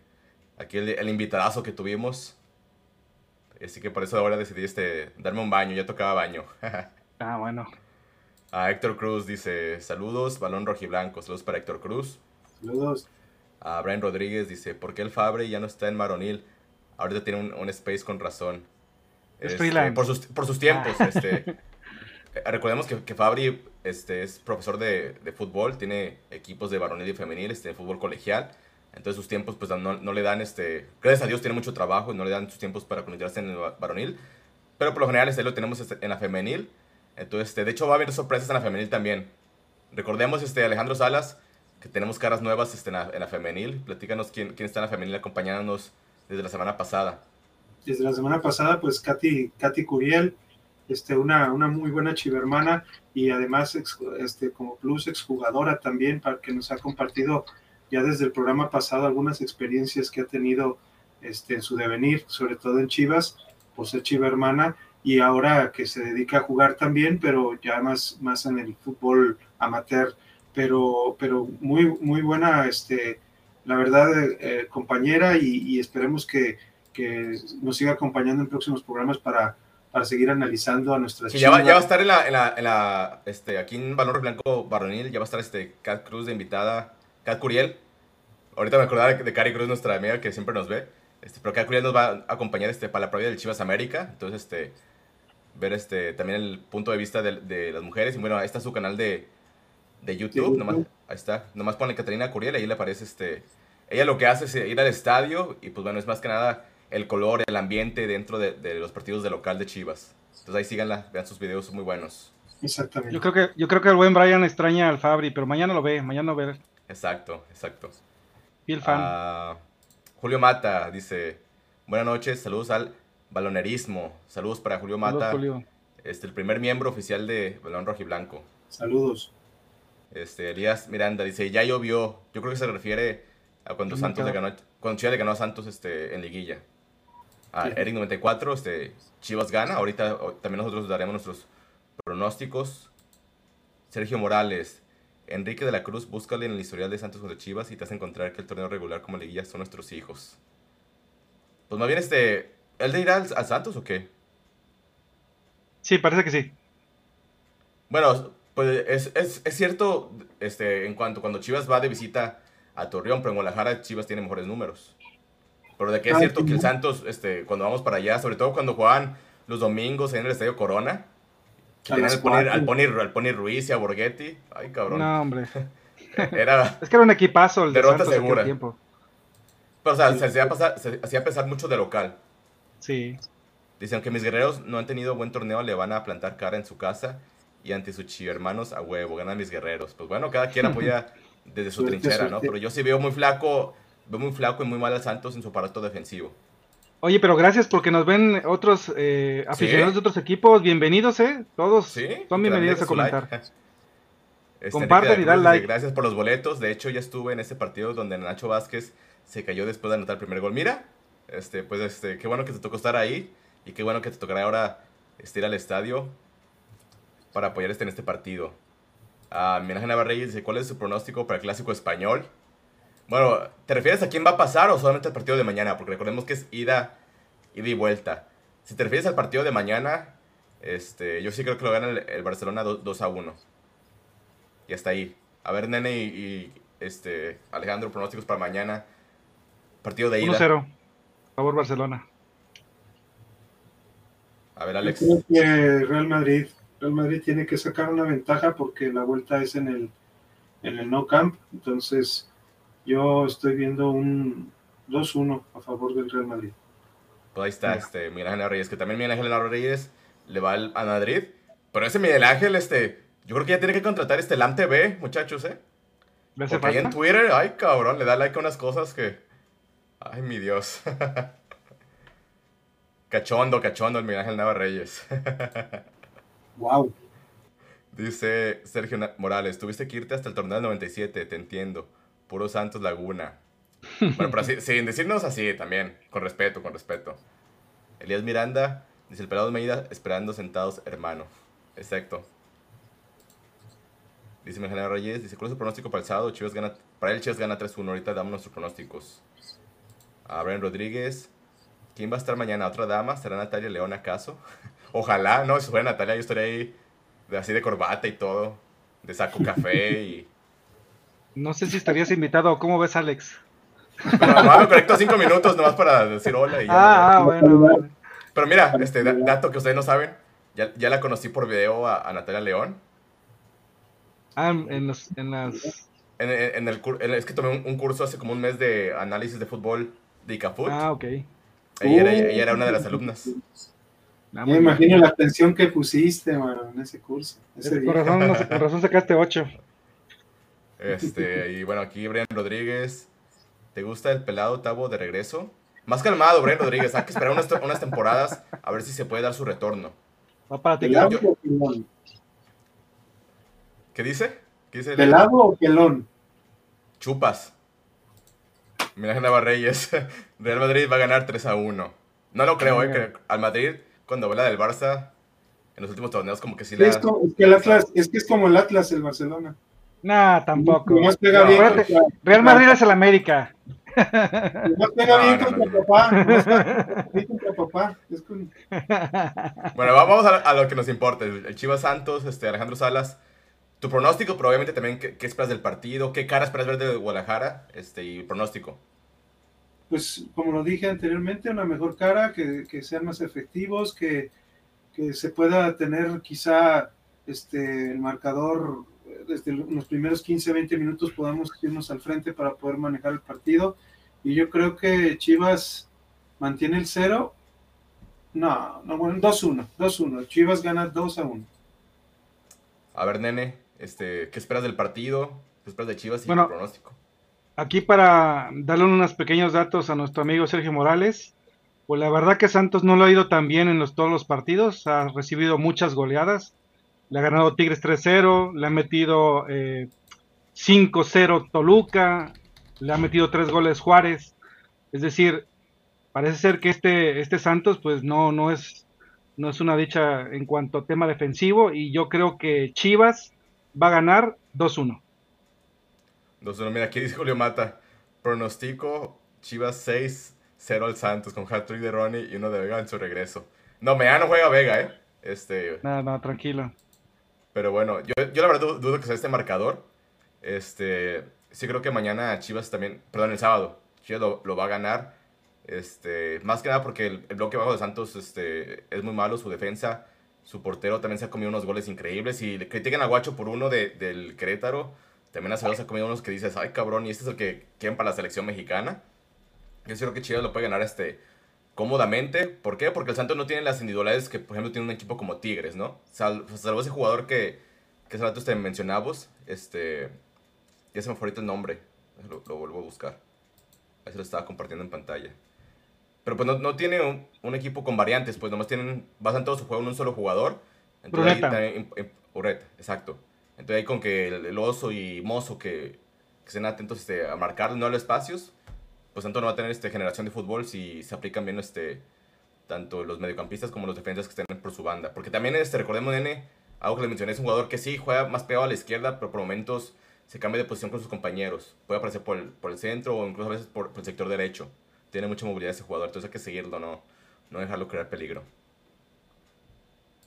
aquí el, el invitadazo que tuvimos. Así que por eso ahora decidí este, darme un baño, ya tocaba baño. ah, bueno. A Héctor Cruz dice, saludos, balón rojiblanco, saludos para Héctor Cruz. Saludos. A Brian Rodríguez dice, ¿por qué el Fabre ya no está en Maronil? Ahorita tiene un, un space con razón. Es Este, por, sus, por sus tiempos. Ah. Este, eh, recordemos que, que Fabri este, es profesor de, de fútbol, tiene equipos de varonil y femenil, este, de fútbol colegial. Entonces sus tiempos pues no, no le dan, este, gracias a Dios tiene mucho trabajo y no le dan sus tiempos para concentrarse en el va- varonil. Pero por lo general este lo tenemos este, en la femenil. Entonces, este, de hecho va a haber sorpresas en la femenil también. Recordemos, este, Alejandro Salas, que tenemos caras nuevas este, en, la, en la femenil. Platícanos quién, quién está en la femenil acompañándonos desde la semana pasada. Desde la semana pasada, pues Katy, Katy Curiel, este, una, una muy buena chivermana y además ex- este, como plus exjugadora también, para que nos ha compartido ya desde el programa pasado algunas experiencias que ha tenido este, en su devenir, sobre todo en Chivas, por ser chivermana y ahora que se dedica a jugar también, pero ya más, más en el fútbol amateur, pero, pero muy, muy buena, este, la verdad, eh, compañera y, y esperemos que, que nos siga acompañando en próximos programas para, para seguir analizando a nuestras Sí, ya, va, ya va a estar en la, en la, en la, este, aquí en Balón Blanco Varonil, ya va a estar este, Kat Cruz de invitada, Kat Curiel. Ahorita me acordaba de, Cari Cruz, nuestra amiga que siempre nos ve. Este, pero Kat Curiel nos va a acompañar este, para la previa del Chivas América. Entonces, este, ver este, también el punto de vista de, de las mujeres. Y bueno, ahí está su canal de, de YouTube. De Nomás, ahí está. Nomás pone Catarina Curiel, ahí le aparece este. Ella lo que hace es ir al estadio y pues bueno, es más que nada el color, el ambiente dentro de, de los partidos de local de Chivas. Entonces ahí síganla, vean sus videos, son muy buenos. Exactamente. Yo creo que yo creo que el buen Brian extraña al Fabri, pero mañana lo ve, mañana lo ve. Exacto, exacto. Fiel fan. Ah, Julio Mata dice, buenas noches, saludos al balonerismo. Saludos para Julio Saludos, Mata, Julio. este, el primer miembro oficial de Balón Rojiblanco. Saludos. Este, Elías Miranda dice, ya llovió. Yo creo que se refiere a cuando Santos le ganó, cuando Chivas le ganó a Santos este, en liguilla. A Sí. Eric 94, este, Chivas gana. Ahorita también nosotros daremos nuestros pronósticos. Sergio Morales, Enrique de la Cruz, búscale en el historial de Santos contra Chivas y te vas a encontrar que el torneo regular como liguilla son nuestros hijos. Pues más bien, este, ¿él de irá al, al Santos o qué? Sí, parece que sí. Bueno, pues es, es, es cierto este, en cuanto cuando Chivas va de visita a Torreón, pero en Guadalajara Chivas tiene mejores números. Pero de que es cierto sí, que el. Santos, este, cuando vamos para allá, sobre todo cuando juegan los domingos en el Estadio Corona, que tenían al cuatro. al, Pony Ruiz y a Borghetti, ay cabrón, No, hombre. era, Es que era un equipazo el de Derrota segura. tiempo. pero, o sea, se hacía, pasar, se hacía pesar mucho de local. Sí. Dicen que mis guerreros no han tenido buen torneo, le van a plantar cara en su casa y ante sus hermanos a huevo, ganan mis guerreros. Pues bueno, cada quien apoya desde su trinchera, ¿no? Pero yo sí veo muy flaco, veo muy flaco y muy mal al Santos en su aparato defensivo. Oye, pero gracias porque nos ven otros eh, aficionados Sí. de otros equipos. Bienvenidos, ¿eh? Todos Sí. son bienvenidos a su like. comentar. Este, y dan like. Gracias por los boletos. De hecho, ya estuve en ese partido donde Nacho Vázquez se cayó después de anotar el primer gol. Mira, este, pues este, qué bueno que te tocó estar ahí y qué bueno que te tocará ahora este, ir al estadio para apoyar este, en este partido. Ah, Miguel Ángel Reyes dice, ¿cuál es su pronóstico para el clásico español? Bueno, ¿te refieres a quién va a pasar o solamente al partido de mañana? Porque recordemos que es ida, ida y vuelta. Si te refieres al partido de mañana, este, yo sí creo que lo gana el, el Barcelona 2, 2 a 1. Y hasta ahí. A ver, Nene y, y, este, Alejandro, pronósticos para mañana. Partido de ida. 1-0. Favor Barcelona. A ver, Yo Alex. creo que Real Madrid, Real Madrid tiene que sacar una ventaja porque la vuelta es en el, en el No Camp. Entonces, yo estoy viendo un 2-1 a favor del Real Madrid. Pues ahí está, este, Miguel Ángel Reyes, que también Miguel Ángel Reyes le va al- a Madrid. Pero ese Miguel Ángel, este, yo creo que ya tiene que contratar este LAM TV, muchachos, ¿eh? ¿Le hace Porque ahí en? Twitter, ay cabrón, le da like a unas cosas que. Ay, mi Dios. cachondo, cachondo el Miguel Ángel Nava Reyes. ¡Wow! Dice Sergio Morales, tuviste que irte hasta el torneo del 97, te entiendo. Puro Santos Laguna. Bueno, pero así, sin decirnos así también, con respeto, con respeto. Elías Miranda, dice el pelado Meida, esperando sentados, hermano. Exacto. Dice Mejana Reyes, dice, ¿cuál es su pronóstico para el sábado? Chivas gana, para él Chivas gana 3-1, ahorita damos nuestros pronósticos. A Brian Rodríguez, ¿Quién va a estar mañana? ¿Otra dama? ¿Será Natalia León acaso? Ojalá, no, si fuera Natalia, yo estaría ahí de, así de corbata y todo, de saco café y... No sé si estarías invitado, ¿cómo ves, Alex? Pero me conecto cinco minutos nomás para decir hola y ya. Ah, ah bueno, bueno. Pero mira, este dato que ustedes no saben, ya, ya la conocí por video a, Natalia León. Ah, en, los, en las... En, en, el, es que tomé un, curso hace como un mes de análisis de fútbol de ICAFUT. Ah, ok. Ella, era, ella era una de las alumnas. Ah, me imagino la atención que pusiste, mano, en ese curso. Ese por, razón, no, por razón sacaste 8. Este, y bueno, aquí Brian Rodríguez. ¿Te gusta el pelado Tabo de regreso? Más calmado, Brian Rodríguez. Hay que esperar unas, unas temporadas a ver si se puede dar su retorno. Va para ti. ¿Qué dice? ¿Qué dice ¿Pelado o pelón? Chupas. Mira Geneva Reyes. Real Madrid va a ganar 3 a 1. No lo creo, eh, que al Madrid, cuando vuela del Barça, en los últimos torneos, como que sí le es, que el Atlas, es que es como el Atlas, el Barcelona. Nah, tampoco. Real Madrid es el América. No pega bien contra papá. contra papá. Bueno, vamos a, lo que nos importa. El Chivas Santos, este, Alejandro Salas. Tu pronóstico, probablemente también, ¿qué, esperas del partido? ¿Qué cara esperas ver de Guadalajara? Este, y pronóstico. Pues, como lo dije anteriormente, una mejor cara, que, sean más efectivos, que, que, se pueda tener quizá este, el marcador desde los primeros 15, 20 minutos podamos irnos al frente para poder manejar el partido. Y yo creo que Chivas mantiene el cero. No, no, bueno, 2-1, 2-1. Chivas gana 2 a 1. A ver, nene, este, ¿qué esperas del partido? ¿Qué esperas de Chivas y bueno, pronóstico? Aquí para darle unos pequeños datos a nuestro amigo Sergio Morales. Pues la verdad que Santos no lo ha ido tan bien en los, todos los partidos, ha recibido muchas goleadas. Le ha ganado Tigres 3-0, le ha metido 5-0 eh, Toluca, le ha metido 3 goles Juárez. Es decir, parece ser que este, este Santos pues no, no, es, no es una dicha en cuanto a tema defensivo y yo creo que Chivas va a ganar 2-1. 2-1, mira, aquí dice Julio Mata, pronostico Chivas 6 0 al Santos con hat de Ronnie y uno de Vega en su regreso. No, me no juega Vega, ¿eh? Este... No, no, tranquilo. Pero bueno, yo, yo la verdad dudo, que sea este marcador. Este, sí creo que mañana Chivas también, perdón, el sábado, Chivas lo, va a ganar. Este, más que nada porque el, bloque bajo de Santos este, es muy malo, su defensa, su portero también se ha comido unos goles increíbles. Y le critican a Guacho por uno de, del Querétaro, también a se ha comido unos que dices, ay cabrón, y este es el que quieren para la selección mexicana. Yo creo que Chivas lo puede ganar este, cómodamente. ¿Por qué? Porque el Santos no tiene las individualidades que, por ejemplo, tiene un equipo como Tigres, ¿no? salvo ese jugador que, que hace rato te mencionabas, este... Ya se me fue ahorita el nombre. Lo, vuelvo a buscar. Ahí se lo estaba compartiendo en pantalla. Pero pues no, tiene un, equipo con variantes, pues nomás tienen, basan todo su juego en un solo jugador. Entonces, Ureta, exacto. Entonces ahí con que el, oso y mozo que, que estén atentos este, a marcar no los espacios, pues tanto no va a tener este, generación de fútbol si se aplican bien este, tanto los mediocampistas como los defensas que estén por su banda. Porque también, este, recordemos, Nene, algo que le mencioné, es un jugador que sí juega más pegado a la izquierda, pero por momentos se cambia de posición con sus compañeros. Puede aparecer por el, por el centro o incluso a veces por, el sector derecho. Tiene mucha movilidad ese jugador, entonces hay que seguirlo, no, no dejarlo crear peligro.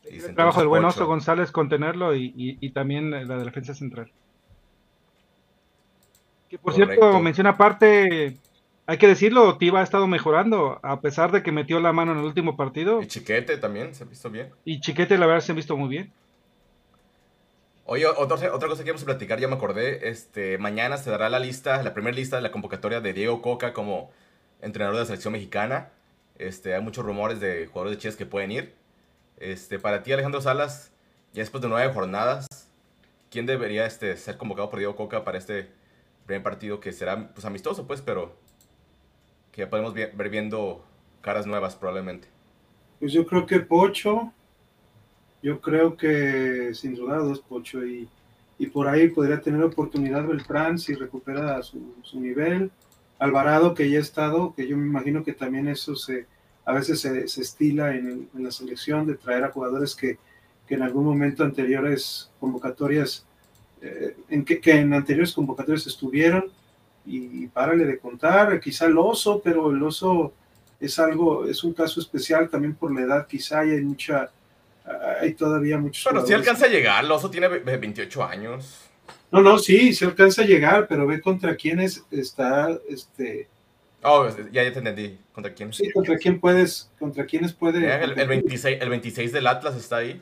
el trabajo del buen Oso González contenerlo y, y, también la defensa central. Que por cierto, menciona aparte hay que decirlo, Tiva ha estado mejorando, a pesar de que metió la mano en el último partido. Y Chiquete también se ha visto bien. Y Chiquete, la verdad, se ha visto muy bien. Oye, otra, otra cosa que íbamos a platicar, ya me acordé. Este, mañana se dará la lista, la primera lista de la convocatoria de Diego Coca como entrenador de la selección mexicana. Este, hay muchos rumores de jugadores de Chivas que pueden ir. Este, para ti, Alejandro Salas, ya después de nueve jornadas, ¿quién debería este, ser convocado por Diego Coca para este primer partido que será pues, amistoso, pues, pero que ya podemos ver viendo caras nuevas probablemente. Pues yo creo que Pocho, yo creo que sin duda es Pocho y, y, por ahí podría tener oportunidad Beltrán si recupera su, su, nivel. Alvarado que ya ha estado, que yo me imagino que también eso se a veces se, estila en, la selección de traer a jugadores que, que en algún momento anteriores convocatorias, eh, en que en anteriores convocatorias estuvieron y párale de contar, quizá el oso, pero el oso es algo, es un caso especial también por la edad, quizá y hay mucha, hay todavía muchos. Pero si alcanza a llegar, el oso tiene 28 años. No, no, sí, se alcanza a llegar, pero ve contra quién está, este. Oh, ya, ya te entendí. ¿Contra quién? Sí, contra quién puedes, contra quiénes puede. el, el, 26, el 26 del Atlas está ahí,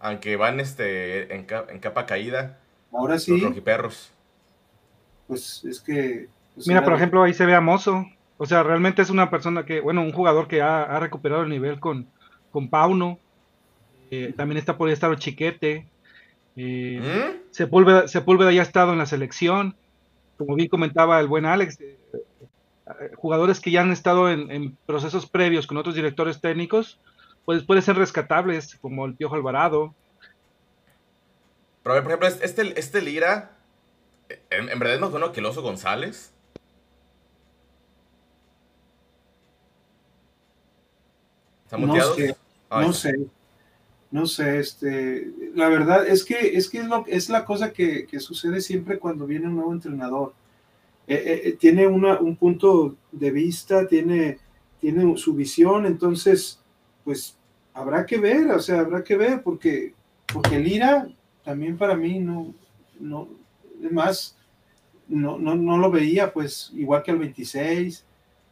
aunque van este, en, en capa caída. Ahora sí. Los perros Pues es que. Pues Mira, por ejemplo, ahí se ve a Mozo. O sea, realmente es una persona que, bueno, un jugador que ha, ha recuperado el nivel con, con Pauno. Eh, también está por ahí estar Chiquete. Eh, ¿Mm? Sepúlveda, ya ha estado en la selección. Como bien comentaba el buen Alex, eh, eh, jugadores que ya han estado en, procesos previos con otros directores técnicos, pues pueden ser rescatables, como el Piojo Alvarado. Pero, por ejemplo, este, este Lira, en, verdad es más bueno que el Oso González. no sé, no sé. No sé, este, la verdad es que es que es, lo, es la cosa que, sucede siempre cuando viene un nuevo entrenador. Eh, eh, eh, tiene una, un punto de vista, tiene, tiene su visión, entonces, pues habrá que ver, o sea, habrá que ver, porque, porque Lira también para mí no, no, es más, no, no, no lo veía, pues, igual que al 26.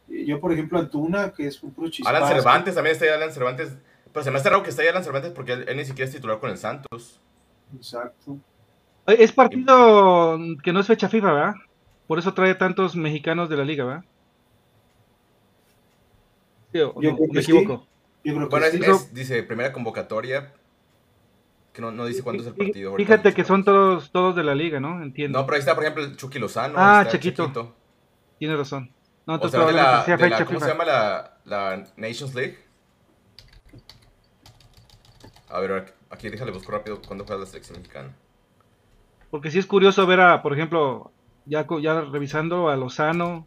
Yo, por ejemplo, Antuna, que es un pro Alan Cervantes, también está Alan Cervantes pero se me hace raro que esté ahí Alan Cervantes porque él, ni siquiera es titular con el Santos. Exacto. Es partido que no es fecha FIFA, ¿verdad? Por eso trae tantos mexicanos de la liga, ¿verdad? Yo me equivoco. bueno, dice primera convocatoria. Que no, no dice cuándo es el partido. Fíjate que son todos, todos de la liga, ¿no? Entiendo. No, pero ahí está, por ejemplo, el Chucky Lozano. Ah, Chiquito. Tiene razón. No, o sea, la, ¿Cómo se llama la, la Nations League? A ver, aquí déjale buscar rápido cuándo juega la selección mexicana. Porque sí es curioso ver a, por ejemplo, ya, ya revisando a Lozano,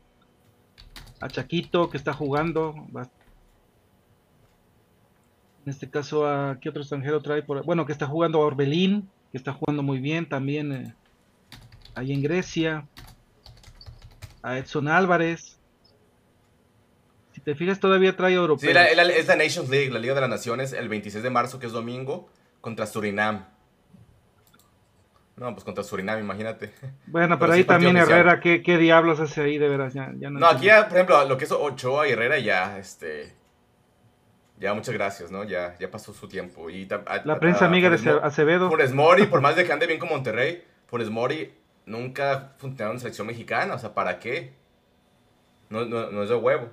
a Chaquito que está jugando. En este caso, ¿a qué otro extranjero trae por Bueno, que está jugando a Orbelín, que está jugando muy bien también eh, ahí en Grecia. A Edson Álvarez. Si te fijas, todavía trae europeos. Sí, es la Nations League, la Liga de las Naciones, el 26 de marzo, que es domingo, contra Surinam. No, pues contra Surinam, imagínate. Bueno, pero, ahí también Herrera, ¿qué, ¿qué, diablos hace ahí de veras? Ya, no, aquí, ya, por ejemplo, lo que es Ochoa y Herrera ya, este... Ya, muchas gracias, ¿no? Ya, ya pasó su tiempo. Y la prensa amiga de Acevedo. Funes Mori, por más de que ande bien con Monterrey, Funes Mori nunca funcionado en selección mexicana. O sea, ¿para qué? No, no, no es de huevo.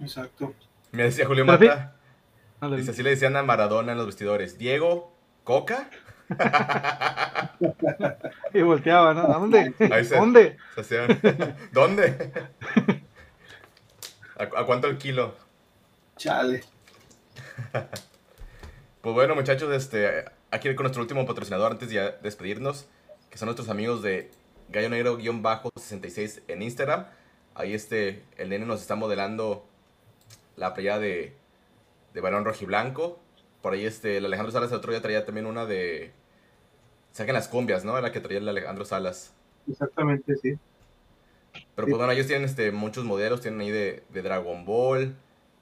Exacto. Me decía Julio Mata. Dice, así le decían a Maradona en los vestidores. Diego, ¿Coca? y volteaba, ¿no? ¿Dónde? ¿Dónde? ¿Dónde? ¿A, cuánto el kilo? Chale. pues bueno, muchachos, este, aquí con nuestro último patrocinador antes de despedirnos, que son nuestros amigos de Gallo Negro-66 en Instagram. Ahí este, el nene nos está modelando la playa de, de balón rojiblanco. Por ahí este, el Alejandro Salas el otro día traía también una de... Saquen las cumbias, ¿no? Era que traía el Alejandro Salas. Exactamente, sí. Pero pues bueno, ellos tienen este, muchos modelos, tienen ahí de, de Dragon Ball.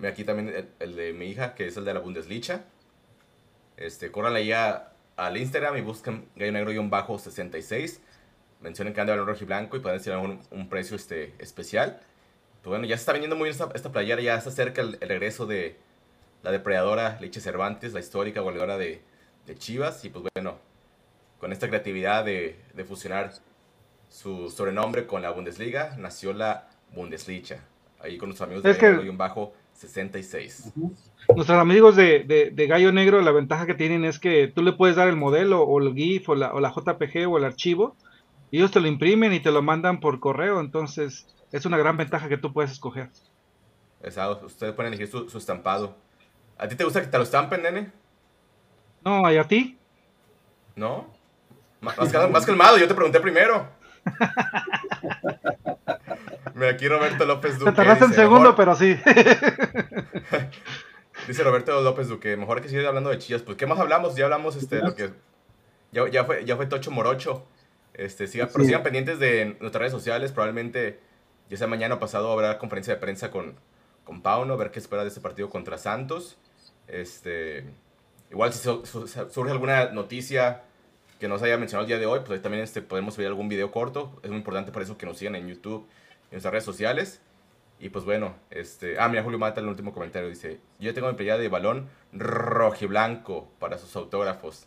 Aquí también el, de mi hija, que es el de la Bundesliga. Este, corran ahí al Instagram y busquen Gallo Negro-66. Mencionen que anda balón rojo y blanco y pueden decir un, un precio este, especial. Pues bueno, ya se está vendiendo muy bien esta, esta playera, ya está cerca el, regreso de la depredadora Leche Cervantes, la histórica goleadora de, Chivas. Y pues bueno, con esta creatividad de, fusionar su sobrenombre con la Bundesliga, nació la Bundesliga. Ahí con nuestros amigos de Gallo un bajo 66. Nuestros amigos de, Gallo Negro, la ventaja que tienen es que tú le puedes dar el modelo o el GIF o la, o la JPG o el archivo, y ellos te lo imprimen y te lo mandan por correo. Entonces, es una gran ventaja que tú puedes escoger. Exacto, ustedes pueden elegir su, estampado. ¿A ti te gusta que te lo estampen, nene? No, ¿y a ti? ¿No? Más, más calmado, yo te pregunté primero. Me aquí Roberto López Duque. Te tardaste un segundo, pero sí. dice Roberto López Duque, mejor que siga hablando de chillas. Pues, ¿qué más hablamos? Ya hablamos este, lo que. Ya, ya, fue, ya fue Tocho Morocho. Este, siga, pero sigan pendientes de nuestras redes sociales. Probablemente ya sea mañana o pasado habrá conferencia de prensa con, con Pauno, a ver qué espera de ese partido contra Santos. Este, igual si surge alguna noticia que nos haya mencionado el día de hoy, pues ahí también este, podemos ver algún video corto. Es muy importante por eso que nos sigan en YouTube y en nuestras redes sociales. Y pues bueno, este. Ah, mira, Julio Mata el último comentario. Dice: Yo tengo mi playera de balón rojiblanco para sus autógrafos.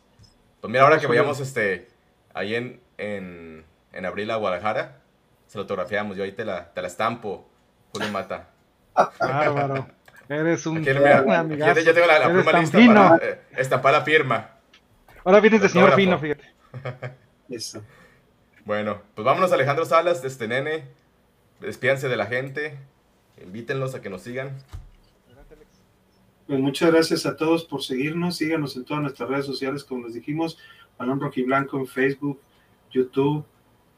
Pues mira, ahora que vayamos este, ahí en, en, en abril a Guadalajara, se lo autografiamos. Yo ahí te la, te la estampo, Julio Mata. Bárbaro. Eres un Aquí, mira, ya, ya, tengo la, la pluma lista para eh, estampar la firma. Ahora vienes de señor fino, fíjate. Eso. Bueno, pues vámonos Alejandro Salas, de este nene. Despídanse de la gente. Invítenlos a que nos sigan. Pues muchas gracias a todos por seguirnos. Síganos en todas nuestras redes sociales, como les dijimos. Balón Rojiblanco en Facebook, YouTube,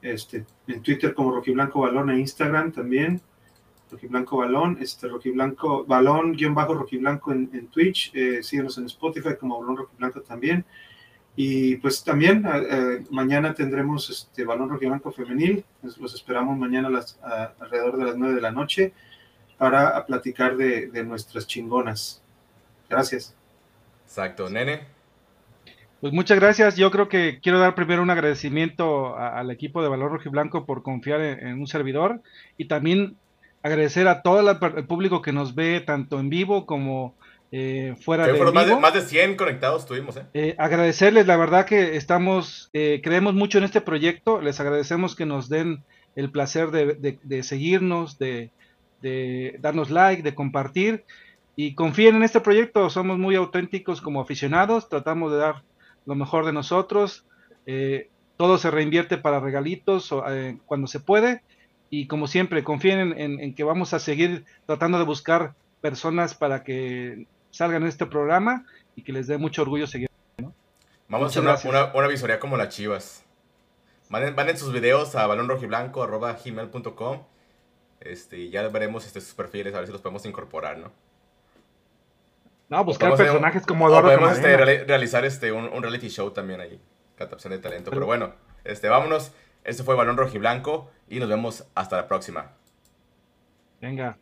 este, en Twitter como Rojiblanco Balón e Instagram también. Rojiblanco Balón, este Rojiblanco Balón, guion bajo Rojiblanco en, en Twitch. Eh, síganos en Spotify como Balón Rojiblanco también. Y pues también eh, eh, mañana tendremos este Balón Rojiblanco Femenil. Los esperamos mañana las, alrededor de las 9 de la noche para platicar de, nuestras chingonas. Gracias. Exacto, nene. Pues muchas gracias. Yo creo que quiero dar primero un agradecimiento al equipo de Valor Rojiblanco por confiar en, un servidor y también agradecer a todo el público que nos ve tanto en vivo como eh, fuera de, más, de, más de 100 conectados tuvimos. ¿eh? ¿eh? agradecerles, la verdad que estamos, eh, creemos mucho en este proyecto. Les agradecemos que nos den el placer de, de seguirnos, de, de darnos like, de compartir y confíen en este proyecto. Somos muy auténticos como aficionados, tratamos de dar lo mejor de nosotros. Eh, todo se reinvierte para regalitos eh, cuando se puede y como siempre confíen en, que vamos a seguir tratando de buscar personas para que salgan en este programa y que les dé mucho orgullo seguir. Vamos a hacer una, una, visoría como las chivas. Manden, sus videos a balonrojiblanco.gmail.com este, y ya veremos este, sus perfiles, a ver si los podemos incorporar, ¿no? No, buscar personajes como Eduardo podemos este, realizar este, un, reality show también ahí, captación de talento. Pero bueno, este, vámonos. Este fue Balón Rojiblanco y nos vemos hasta la próxima. Venga.